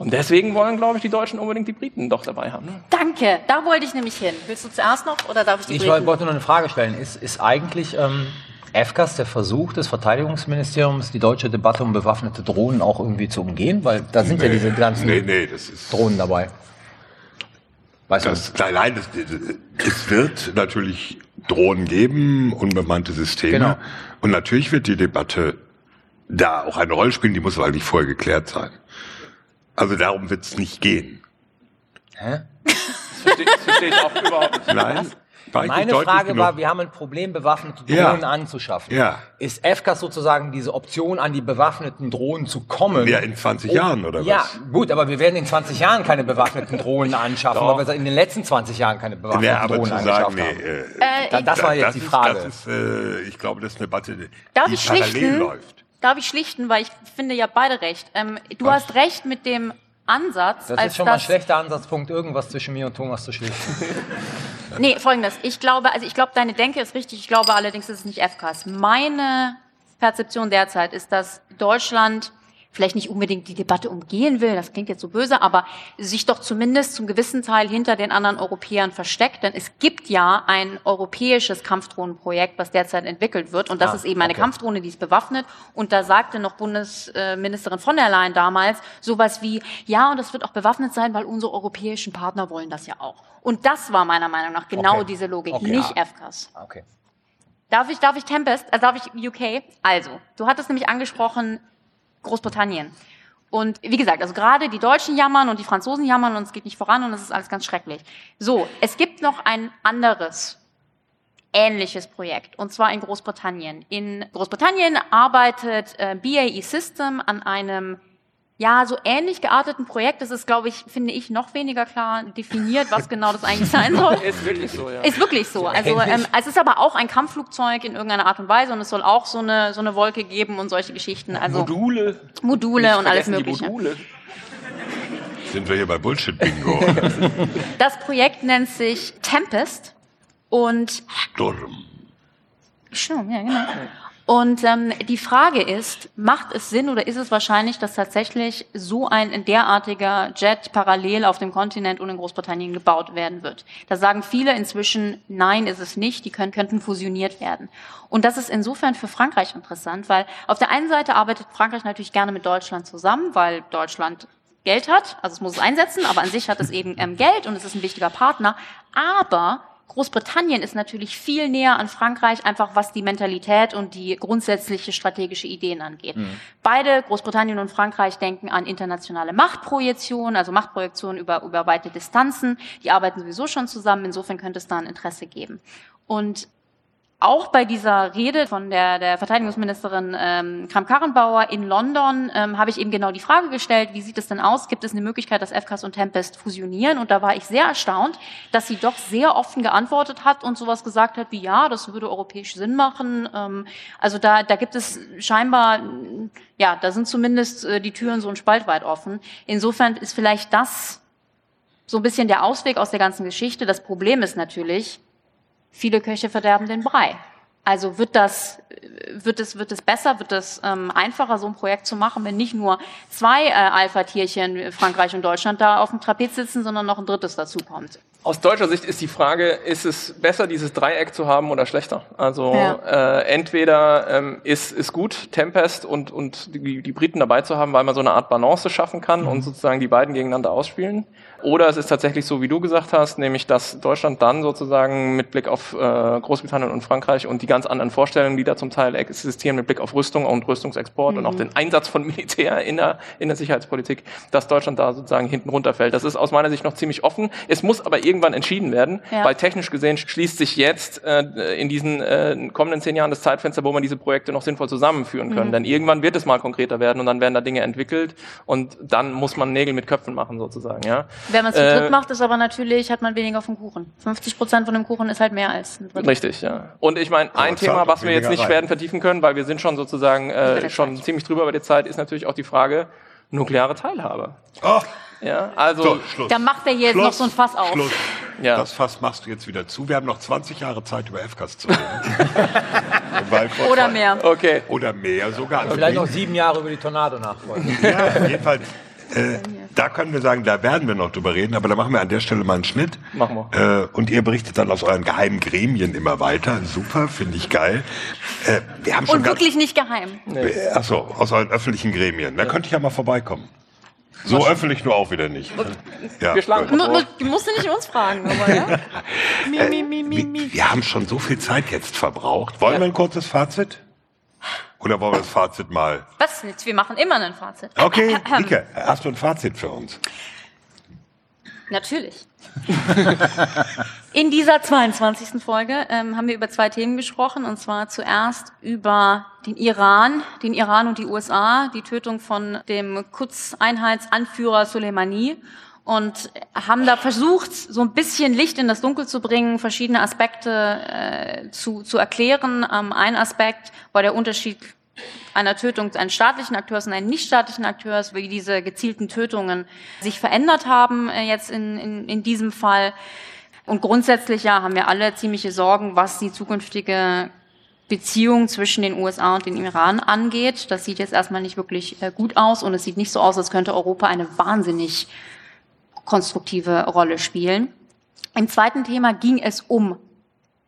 Und deswegen wollen, glaube ich, die Deutschen unbedingt die Briten doch dabei haben. Ne? Danke, da wollte ich nämlich hin. Willst du zuerst noch oder darf ich die Ich Briten? wollte nur eine Frage stellen. Ist, ist eigentlich ähm, FCAS der Versuch des Verteidigungsministeriums, die deutsche Debatte um bewaffnete Drohnen auch irgendwie zu umgehen? Weil da sind ja diese ganzen Nee, nee, das ist. Drohnen dabei. Weißt du? Das, nein, nein, das, es wird natürlich Drohnen geben, unbemannte Systeme. Genau. Und natürlich wird die Debatte da auch eine Rolle spielen, die muss aber eigentlich vorher geklärt sein. Also darum wird es nicht gehen. Hä? Das verstehe, das verstehe ich auch überhaupt nicht. Nein? Meine Frage genug? war, wir haben ein Problem, bewaffnete Ja. Drohnen anzuschaffen. Ja. Ist FCAS sozusagen diese Option, an die bewaffneten Drohnen zu kommen? Ja, in 20 Jahren oder Ja, was? gut, aber wir werden in 20 Jahren keine bewaffneten Drohnen anschaffen, Doch. weil wir in den letzten 20 Jahren keine bewaffneten Ja, aber Drohnen zu angeschafft sagen, nee, haben. äh, Äh, Da- das war jetzt die ist- Frage. Das ist, äh, ich glaube, das ist eine Debatte, Darf die ich parallel läuft. Darf ich schlichten, weil ich finde ja beide recht. Ähm, du Was? hast recht mit dem Ansatz, Das ist schon mal ein schlechter Ansatzpunkt, irgendwas zwischen mir und Thomas zu schlichten. [laughs] Nee, folgendes. Ich glaube, also ich glaube, deine Denke ist richtig. Ich glaube allerdings, ist es nicht FKs. Meine Perzeption derzeit ist, dass Deutschland vielleicht nicht unbedingt die Debatte umgehen will, das klingt jetzt so böse, aber sich doch zumindest zum gewissen Teil hinter den anderen Europäern versteckt. Denn es gibt ja ein europäisches Kampfdrohnenprojekt, was derzeit entwickelt wird. Und das Ah, ist eben eine okay. Kampfdrohne, die ist bewaffnet. Und da sagte noch Bundesministerin von der Leyen damals sowas wie, ja, und das wird auch bewaffnet sein, weil unsere europäischen Partner wollen das ja auch. Und das war meiner Meinung nach genau Okay. diese Logik, Okay. nicht FCAS. Okay. Darf ich, darf ich Tempest, äh, darf ich UK? Also, du hattest nämlich angesprochen Großbritannien. Und wie gesagt, also gerade die Deutschen jammern und die Franzosen jammern und es geht nicht voran und es ist alles ganz schrecklich. So, es gibt noch ein anderes ähnliches Projekt und zwar in Großbritannien. In Großbritannien arbeitet äh, BAE System an einem ja, so ähnlich gearteten Projekt. Das ist, glaube ich, finde ich, noch weniger klar definiert, was genau das eigentlich sein soll. [laughs] Ist wirklich so, ja. Ist wirklich so. Also ähm, es ist aber auch ein Kampfflugzeug in irgendeiner Art und Weise und es soll auch so eine so eine Wolke geben und solche Geschichten. Also Module. Module Nicht und alles Mögliche. Module. Sind wir hier bei Bullshit-Bingo? [laughs] Das Projekt nennt sich Tempest und Sturm. Stimmt, ja, genau. Und ähm, die Frage ist, macht es Sinn oder ist es wahrscheinlich, dass tatsächlich so ein derartiger Jet parallel auf dem Kontinent und in Großbritannien gebaut werden wird? Da sagen viele inzwischen, nein, ist es nicht, die können, könnten fusioniert werden. Und das ist insofern für Frankreich interessant, weil auf der einen Seite arbeitet Frankreich natürlich gerne mit Deutschland zusammen, weil Deutschland Geld hat, also es muss es einsetzen, aber an sich hat es eben ähm, Geld und es ist ein wichtiger Partner. Aber Großbritannien ist natürlich viel näher an Frankreich, einfach was die Mentalität und die grundsätzliche strategische Ideen angeht. Beide, Großbritannien und Frankreich, denken an internationale Machtprojektion, also Machtprojektion über, über weite Distanzen. Die arbeiten sowieso schon zusammen, insofern könnte es da ein Interesse geben. Und auch bei dieser Rede von der, der Verteidigungsministerin ähm, Kram-Karrenbauer in London ähm, habe ich eben genau die Frage gestellt, wie sieht es denn aus? Gibt es eine Möglichkeit, dass FCAS und Tempest fusionieren? Und da war ich sehr erstaunt, dass sie doch sehr offen geantwortet hat und sowas gesagt hat wie, ja, das würde europäisch Sinn machen. Ähm, also da, da gibt es scheinbar, ja, da sind zumindest äh, die Türen so ein Spalt weit offen. Insofern ist vielleicht das so ein bisschen der Ausweg aus der ganzen Geschichte. Das Problem ist natürlich, Viele Köche verderben den Brei. Also wird das, wird es, wird es besser, wird es ähm, einfacher, so ein Projekt zu machen, wenn nicht nur zwei äh, Alpha-Tierchen, Frankreich und Deutschland, da auf dem Trapez sitzen, sondern noch ein drittes dazukommt. Aus deutscher Sicht ist die Frage, ist es besser, dieses Dreieck zu haben oder schlechter? Also ja. äh, entweder ähm, ist, ist gut, Tempest und, und die, die Briten dabei zu haben, weil man so eine Art Balance schaffen kann mhm. und sozusagen die beiden gegeneinander ausspielen. Oder es ist tatsächlich so, wie du gesagt hast, nämlich dass Deutschland dann sozusagen mit Blick auf äh, Großbritannien und Frankreich und die ganz anderen Vorstellungen, die da zum Teil existieren, mit Blick auf Rüstung und Rüstungsexport mhm. und auch den Einsatz von [laughs] Militär in der, in der Sicherheitspolitik, dass Deutschland da sozusagen hinten runterfällt. Das ist aus meiner Sicht noch ziemlich offen. Es muss aber irgendwann entschieden werden, ja. weil technisch gesehen schließt sich jetzt äh, in diesen äh, kommenden zehn Jahren das Zeitfenster, wo man diese Projekte noch sinnvoll zusammenführen können. Mhm. Denn irgendwann wird es mal konkreter werden und dann werden da Dinge entwickelt und dann muss man Nägel mit Köpfen machen sozusagen. Ja. Wenn man es zu dritt äh, macht, ist aber natürlich, hat man weniger vom Kuchen. 50 Prozent von dem Kuchen ist halt mehr als ein Drittel. Richtig, ja. Und ich meine, ein Thema, was wir jetzt nicht rein. werden vertiefen können, weil wir sind schon sozusagen äh, schon Zeit. ziemlich drüber bei der Zeit, ist natürlich auch die Frage nukleare Teilhabe. Oh. Ja, also so, Schluss. da macht er jetzt Schluss, noch so ein Fass auf. Schluss. Ja. Das Fass machst du jetzt wieder zu. Wir haben noch 20 Jahre Zeit, über FKs zu reden. [laughs] Oder mehr. Okay. Oder mehr sogar. Vielleicht noch sieben Jahre über die Tornado nachfolgen. ja, jedenfalls. Äh, da können wir sagen, da werden wir noch drüber reden, aber da machen wir an der Stelle mal einen Schnitt. Machen wir. Äh, und ihr berichtet dann aus euren geheimen Gremien immer weiter. Super, finde ich geil. Äh, wir haben schon und wirklich nicht geheim. Nee. Achso, aus euren öffentlichen Gremien. Da könnte ich ja mal vorbeikommen. So öffentlich nur auch wieder nicht. Ja, wir schlagen Du musst du nicht uns fragen, aber ja. [laughs] mi, mi, mi, mi, mi. Wir haben schon so viel Zeit jetzt verbraucht. Wollen ja. wir ein kurzes Fazit? Oder wollen wir das Fazit mal? Was jetzt? Wir machen immer ein Fazit. Okay, Ike, hast du ein Fazit für uns? Natürlich. In dieser 22. Folge ähm, haben wir über zwei Themen gesprochen, und zwar zuerst über den Iran, den Iran und die USA, die Tötung von dem Quds-Einheitsanführer Soleimani und haben da versucht, so ein bisschen Licht in das Dunkel zu bringen, verschiedene Aspekte äh, zu, zu erklären. Ähm, ein Aspekt war der Unterschied einer Tötung eines staatlichen Akteurs und eines nichtstaatlichen Akteurs, wie diese gezielten Tötungen sich verändert haben äh, jetzt in, in, in diesem Fall. Und grundsätzlich ja haben wir alle ziemliche Sorgen, was die zukünftige Beziehung zwischen den USA und dem Iran angeht. Das sieht jetzt erstmal nicht wirklich äh, gut aus und es sieht nicht so aus, als könnte Europa eine wahnsinnig konstruktive Rolle spielen. Im zweiten Thema ging es um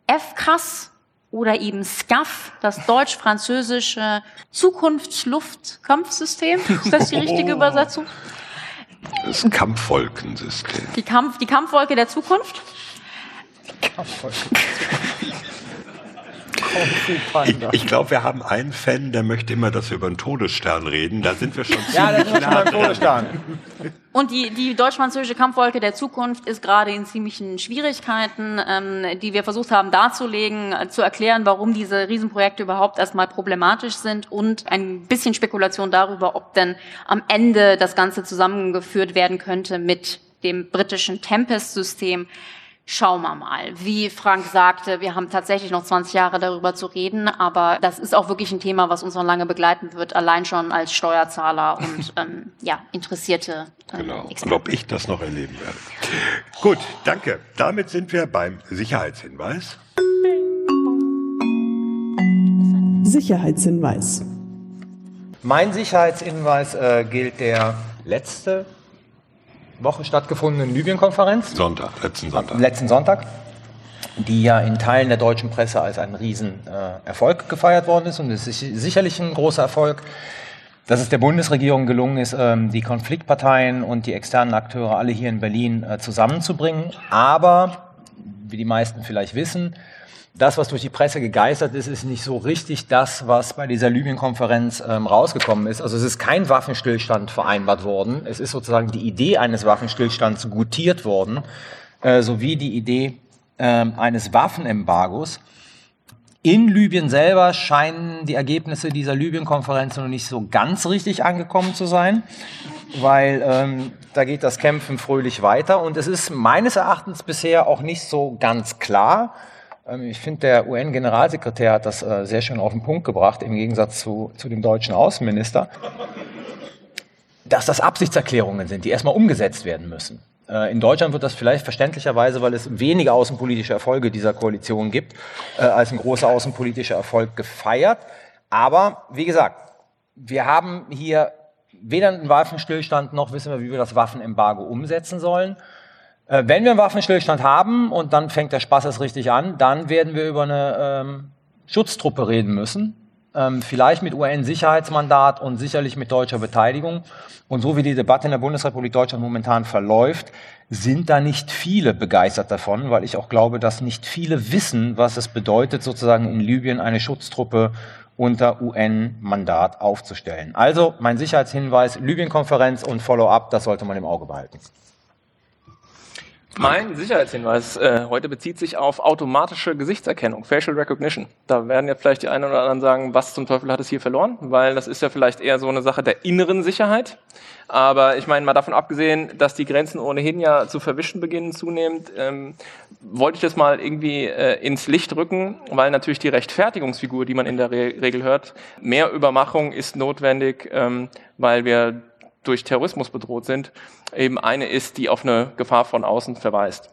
FCAS oder eben SCAF, das deutsch-französische Zukunftsluftkkampfsystem. Ist das die richtige Übersetzung? Das Kampfwolkensystem. Die, Kampf, die Kampfwolke der Zukunft? Kampfwolke. Ich, ich glaube, wir haben einen Fan, der möchte immer, dass wir über einen Todesstern reden. Da sind wir schon ziemlich Ja, da sind wir schon beim Todesstern. Und die, die deutsch-französische Kampfwolke der Zukunft ist gerade in ziemlichen Schwierigkeiten, ähm, die wir versucht haben darzulegen, äh, zu erklären, warum diese Riesenprojekte überhaupt erstmal problematisch sind und ein bisschen Spekulation darüber, ob denn am Ende das Ganze zusammengeführt werden könnte mit dem britischen Tempest-System schauen wir mal. Wie Frank sagte, wir haben tatsächlich noch 20 Jahre darüber zu reden, aber das ist auch wirklich ein Thema, was uns noch lange begleiten wird, allein schon als Steuerzahler [laughs] und ähm, ja, interessierte äh, Genau, und ob ich das noch erleben werde. Gut, danke. Damit sind wir beim Sicherheitshinweis. Sicherheitshinweis. Mein Sicherheitshinweis äh, gilt der letzte Woche stattgefundenen Libyen-Konferenz. Sonntag, letzten Sonntag. Letzten Sonntag, die ja in Teilen der deutschen Presse als ein Riesenerfolg äh, gefeiert worden ist und es ist sicherlich ein großer Erfolg, dass es der Bundesregierung gelungen ist, ähm, die Konfliktparteien und die externen Akteure alle hier in Berlin äh, zusammenzubringen. Aber, wie die meisten vielleicht wissen, das, was durch die Presse gegeistert ist, ist nicht so richtig das, was bei dieser Libyen-Konferenz ähm, rausgekommen ist. Also es ist kein Waffenstillstand vereinbart worden. Es ist sozusagen die Idee eines Waffenstillstands gutiert worden, äh, sowie die Idee äh, eines Waffenembargos. In Libyen selber scheinen die Ergebnisse dieser Libyen-Konferenz noch nicht so ganz richtig angekommen zu sein, weil ähm, da geht das Kämpfen fröhlich weiter und es ist meines Erachtens bisher auch nicht so ganz klar. Ähm, ich finde, der UN-Generalsekretär hat das äh, sehr schön auf den Punkt gebracht, im Gegensatz zu, zu dem deutschen Außenminister, dass das Absichtserklärungen sind, die erstmal umgesetzt werden müssen. Äh, in Deutschland wird das vielleicht verständlicherweise, weil es wenige außenpolitische Erfolge dieser Koalition gibt, äh, als ein großer außenpolitischer Erfolg gefeiert. Aber wie gesagt, wir haben hier weder einen Waffenstillstand noch wissen wir, wie wir das Waffenembargo umsetzen sollen. Äh, wenn wir einen Waffenstillstand haben und dann fängt der Spaß erst richtig an, dann werden wir über eine ähm, Schutztruppe reden müssen. Ähm, vielleicht mit UN-Sicherheitsmandat und sicherlich mit deutscher Beteiligung. Und so wie die Debatte in der Bundesrepublik Deutschland momentan verläuft, sind da nicht viele begeistert davon, weil ich auch glaube, dass nicht viele wissen, was es bedeutet, sozusagen in Libyen eine Schutztruppe unter UN-Mandat aufzustellen. Also mein Sicherheitshinweis, Libyen-Konferenz und Follow-up, das sollte man im Auge behalten. Mein Sicherheitshinweis äh, heute bezieht sich auf automatische Gesichtserkennung, Facial Recognition. Da werden jetzt vielleicht die einen oder anderen sagen, was zum Teufel hat es hier verloren? Weil das ist ja vielleicht eher so eine Sache der inneren Sicherheit. Aber ich meine, mal davon abgesehen, dass die Grenzen ohnehin ja zu verwischen beginnen zunehmend, ähm, wollte ich das mal irgendwie äh, ins Licht rücken, weil natürlich die Rechtfertigungsfigur, die man in der Re Regel hört, mehr Übermachung ist notwendig, ähm, weil wir durch Terrorismus bedroht sind, eben eine ist, die auf eine Gefahr von außen verweist.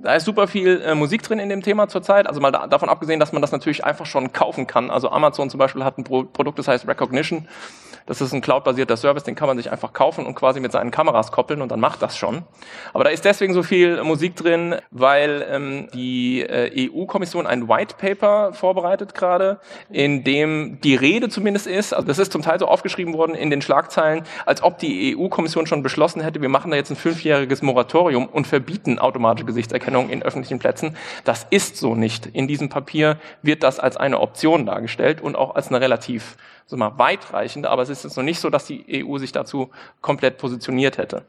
Da ist super viel äh, Musik drin in dem Thema zurzeit. Also mal da, davon abgesehen, dass man das natürlich einfach schon kaufen kann. Also Amazon zum Beispiel hat ein Pro Produkt, das heißt Recognition. Das ist ein cloud-basierter Service, den kann man sich einfach kaufen und quasi mit seinen Kameras koppeln und dann macht das schon. Aber da ist deswegen so viel Musik drin, weil ähm, die äh, EU-Kommission ein White Paper vorbereitet gerade, in dem die Rede zumindest ist, also das ist zum Teil so aufgeschrieben worden in den Schlagzeilen, als ob die EU-Kommission schon beschlossen hätte, wir machen da jetzt ein fünfjähriges Moratorium und verbieten automatische Gesichtserkennung in öffentlichen Plätzen. Das ist so nicht. In diesem Papier wird das als eine Option dargestellt und auch als eine relativ so mal weitreichende, aber es ist jetzt noch nicht so, dass die EU sich dazu komplett positioniert hätte.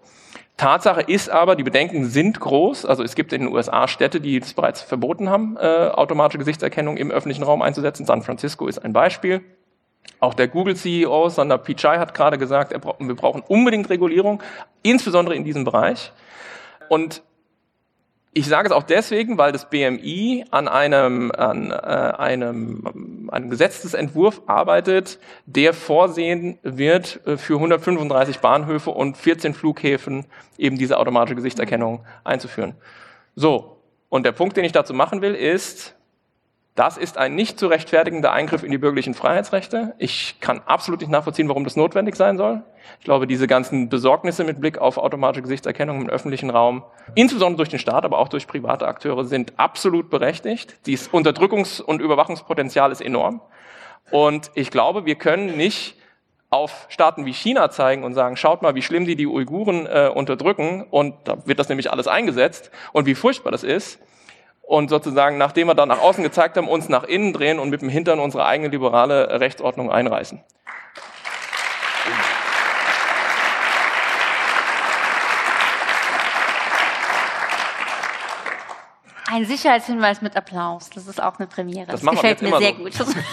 Tatsache ist aber, die Bedenken sind groß. Also es gibt in den USA Städte, die es bereits verboten haben, äh, automatische Gesichtserkennung im öffentlichen Raum einzusetzen. San Francisco ist ein Beispiel. Auch der Google-CEO Sander Pichai hat gerade gesagt, wir brauchen unbedingt Regulierung, insbesondere in diesem Bereich. Und ich sage es auch deswegen, weil das BMI an einem, an, äh, einem, einem Gesetzesentwurf arbeitet, der vorsehen wird, äh, für 135 Bahnhöfe und 14 Flughäfen eben diese automatische Gesichtserkennung einzuführen. So, und der Punkt, den ich dazu machen will, ist, das ist ein nicht zu rechtfertigender Eingriff in die bürgerlichen Freiheitsrechte. Ich kann absolut nicht nachvollziehen, warum das notwendig sein soll. Ich glaube, diese ganzen Besorgnisse mit Blick auf automatische Gesichtserkennung im öffentlichen Raum, insbesondere durch den Staat, aber auch durch private Akteure, sind absolut berechtigt. Dieses Unterdrückungs- und Überwachungspotenzial ist enorm. Und ich glaube, wir können nicht auf Staaten wie China zeigen und sagen, schaut mal, wie schlimm die die Uiguren äh, unterdrücken und da wird das nämlich alles eingesetzt und wie furchtbar das ist und sozusagen, nachdem wir dann nach außen gezeigt haben, uns nach innen drehen und mit dem Hintern unsere eigene liberale Rechtsordnung einreißen. Ein Sicherheitshinweis mit Applaus. Das ist auch eine Premiere. Das, das gefällt mir sehr so. gut. [laughs]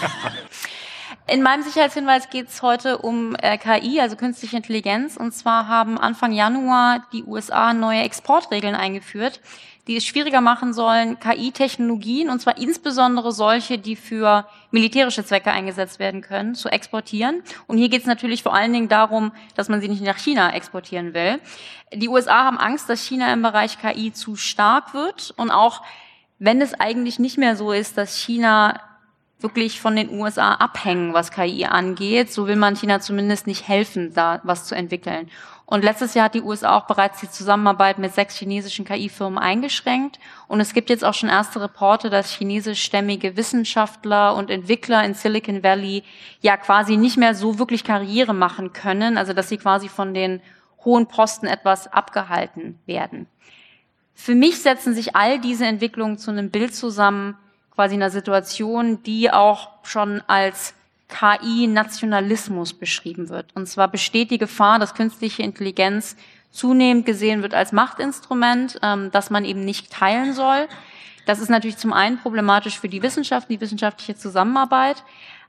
In meinem Sicherheitshinweis geht es heute um äh, KI, also künstliche Intelligenz. Und zwar haben Anfang Januar die USA neue Exportregeln eingeführt, die es schwieriger machen sollen, KI-Technologien, und zwar insbesondere solche, die für militärische Zwecke eingesetzt werden können, zu exportieren. Und hier geht es natürlich vor allen Dingen darum, dass man sie nicht nach China exportieren will. Die USA haben Angst, dass China im Bereich KI zu stark wird und auch wenn es eigentlich nicht mehr so ist, dass China wirklich von den USA abhängen, was KI angeht. So will man China zumindest nicht helfen, da was zu entwickeln. Und letztes Jahr hat die USA auch bereits die Zusammenarbeit mit sechs chinesischen KI-Firmen eingeschränkt. Und es gibt jetzt auch schon erste Reporte, dass chinesischstämmige Wissenschaftler und Entwickler in Silicon Valley ja quasi nicht mehr so wirklich Karriere machen können, also dass sie quasi von den hohen Posten etwas abgehalten werden. Für mich setzen sich all diese Entwicklungen zu einem Bild zusammen, quasi einer Situation, die auch schon als KI-Nationalismus beschrieben wird. Und zwar besteht die Gefahr, dass künstliche Intelligenz zunehmend gesehen wird als Machtinstrument, ähm, das man eben nicht teilen soll. Das ist natürlich zum einen problematisch für die Wissenschaft, die wissenschaftliche Zusammenarbeit,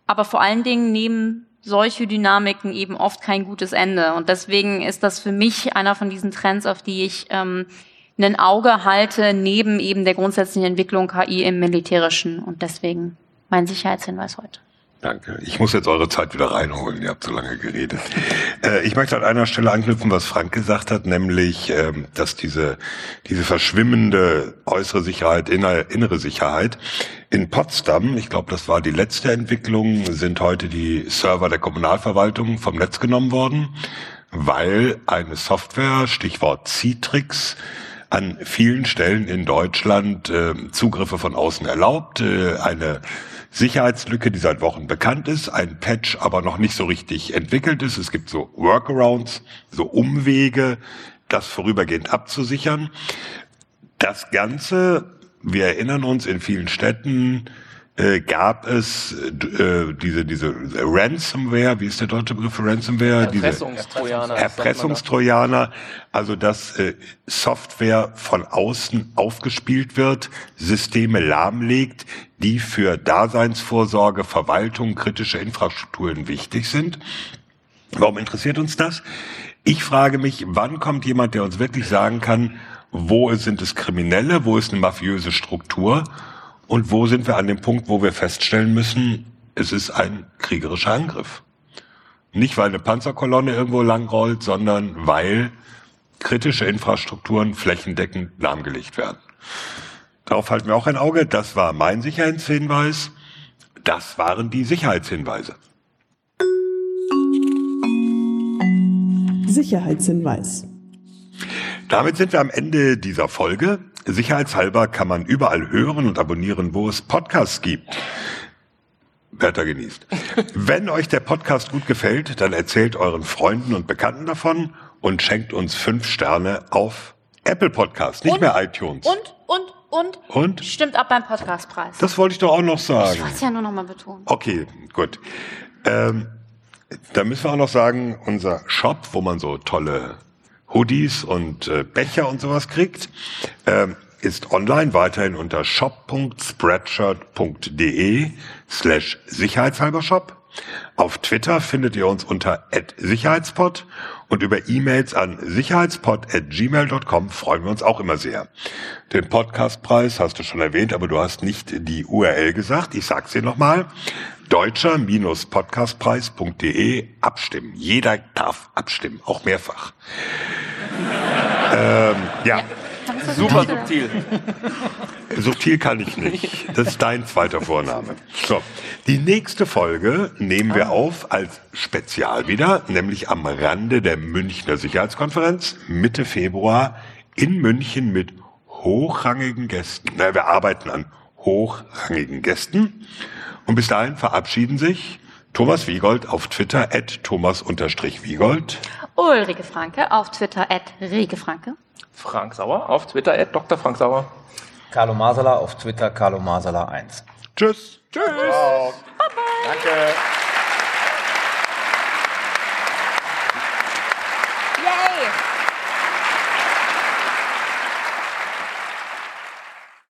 aber vor allen Dingen nehmen solche Dynamiken eben oft kein gutes Ende. Und deswegen ist das für mich einer von diesen Trends, auf die ich ähm, ein Auge halte, neben eben der grundsätzlichen Entwicklung KI im Militärischen. Und deswegen mein Sicherheitshinweis heute. Danke. Ich muss jetzt eure Zeit wieder reinholen. Ihr habt so lange geredet. Äh, ich möchte an einer Stelle anknüpfen, was Frank gesagt hat, nämlich, ähm, dass diese, diese verschwimmende äußere Sicherheit, innere, innere Sicherheit in Potsdam, ich glaube, das war die letzte Entwicklung, sind heute die Server der Kommunalverwaltung vom Netz genommen worden, weil eine Software, Stichwort Citrix, an vielen Stellen in Deutschland äh, Zugriffe von außen erlaubt, äh, eine Sicherheitslücke, die seit Wochen bekannt ist, ein Patch aber noch nicht so richtig entwickelt ist. Es gibt so Workarounds, so Umwege, das vorübergehend abzusichern. Das Ganze, wir erinnern uns in vielen Städten, äh, gab es äh, diese diese Ransomware, wie ist der deutsche Begriff für Ransomware? Erpressungstrojaner. Erpressungstrojaner, also dass äh, Software von außen aufgespielt wird, Systeme lahmlegt, die für Daseinsvorsorge, Verwaltung, kritische Infrastrukturen wichtig sind. Warum interessiert uns das? Ich frage mich, wann kommt jemand, der uns wirklich sagen kann, wo sind es Kriminelle, wo ist eine mafiöse Struktur und wo sind wir an dem Punkt, wo wir feststellen müssen, es ist ein kriegerischer Angriff. Nicht, weil eine Panzerkolonne irgendwo langrollt, sondern weil kritische Infrastrukturen flächendeckend lahmgelegt werden. Darauf halten wir auch ein Auge. Das war mein Sicherheitshinweis. Das waren die Sicherheitshinweise. Sicherheitshinweis. Damit sind wir am Ende dieser Folge. Sicherheitshalber kann man überall hören und abonnieren, wo es Podcasts gibt. Wetter genießt. Wenn euch der Podcast gut gefällt, dann erzählt euren Freunden und Bekannten davon und schenkt uns fünf Sterne auf Apple Podcast, nicht Und- mehr iTunes. Und, und, und, Und? stimmt ab beim Podcastpreis. Das wollte ich doch auch noch sagen. Ich wollte es ja nur noch mal betonen. Okay, gut. Ähm, da müssen wir auch noch sagen, unser Shop, wo man so tolle Hoodies und äh, Becher und sowas kriegt, ähm, ist online weiterhin unter shop.spreadshirt.de slash sicherheitshalber Shop. Auf Twitter findet ihr uns unter sicherheitspod und über E-Mails an sicherheitspod.gmail.com freuen wir uns auch immer sehr. Den Podcastpreis hast du schon erwähnt, aber du hast nicht die URL gesagt. Ich sag's dir nochmal. Deutscher-podcastpreis.de abstimmen. Jeder darf abstimmen, auch mehrfach. [laughs] ähm, ja. Super subtil. Subtil kann ich nicht. Das ist dein zweiter Vorname. So. Die nächste Folge nehmen wir auf als Spezial wieder, nämlich am Rande der Münchner Sicherheitskonferenz Mitte Februar in München mit hochrangigen Gästen. Na, wir arbeiten an hochrangigen Gästen. Und bis dahin verabschieden sich Thomas Wiegold auf Twitter at thomas-wiegold. Ulrike Franke auf Twitter at Regefranke. Frank Sauer auf Twitter, at Dr. Frank Sauer. Carlo Masala auf Twitter, Carlo Masala 1. Tschüss. Tschüss. Danke.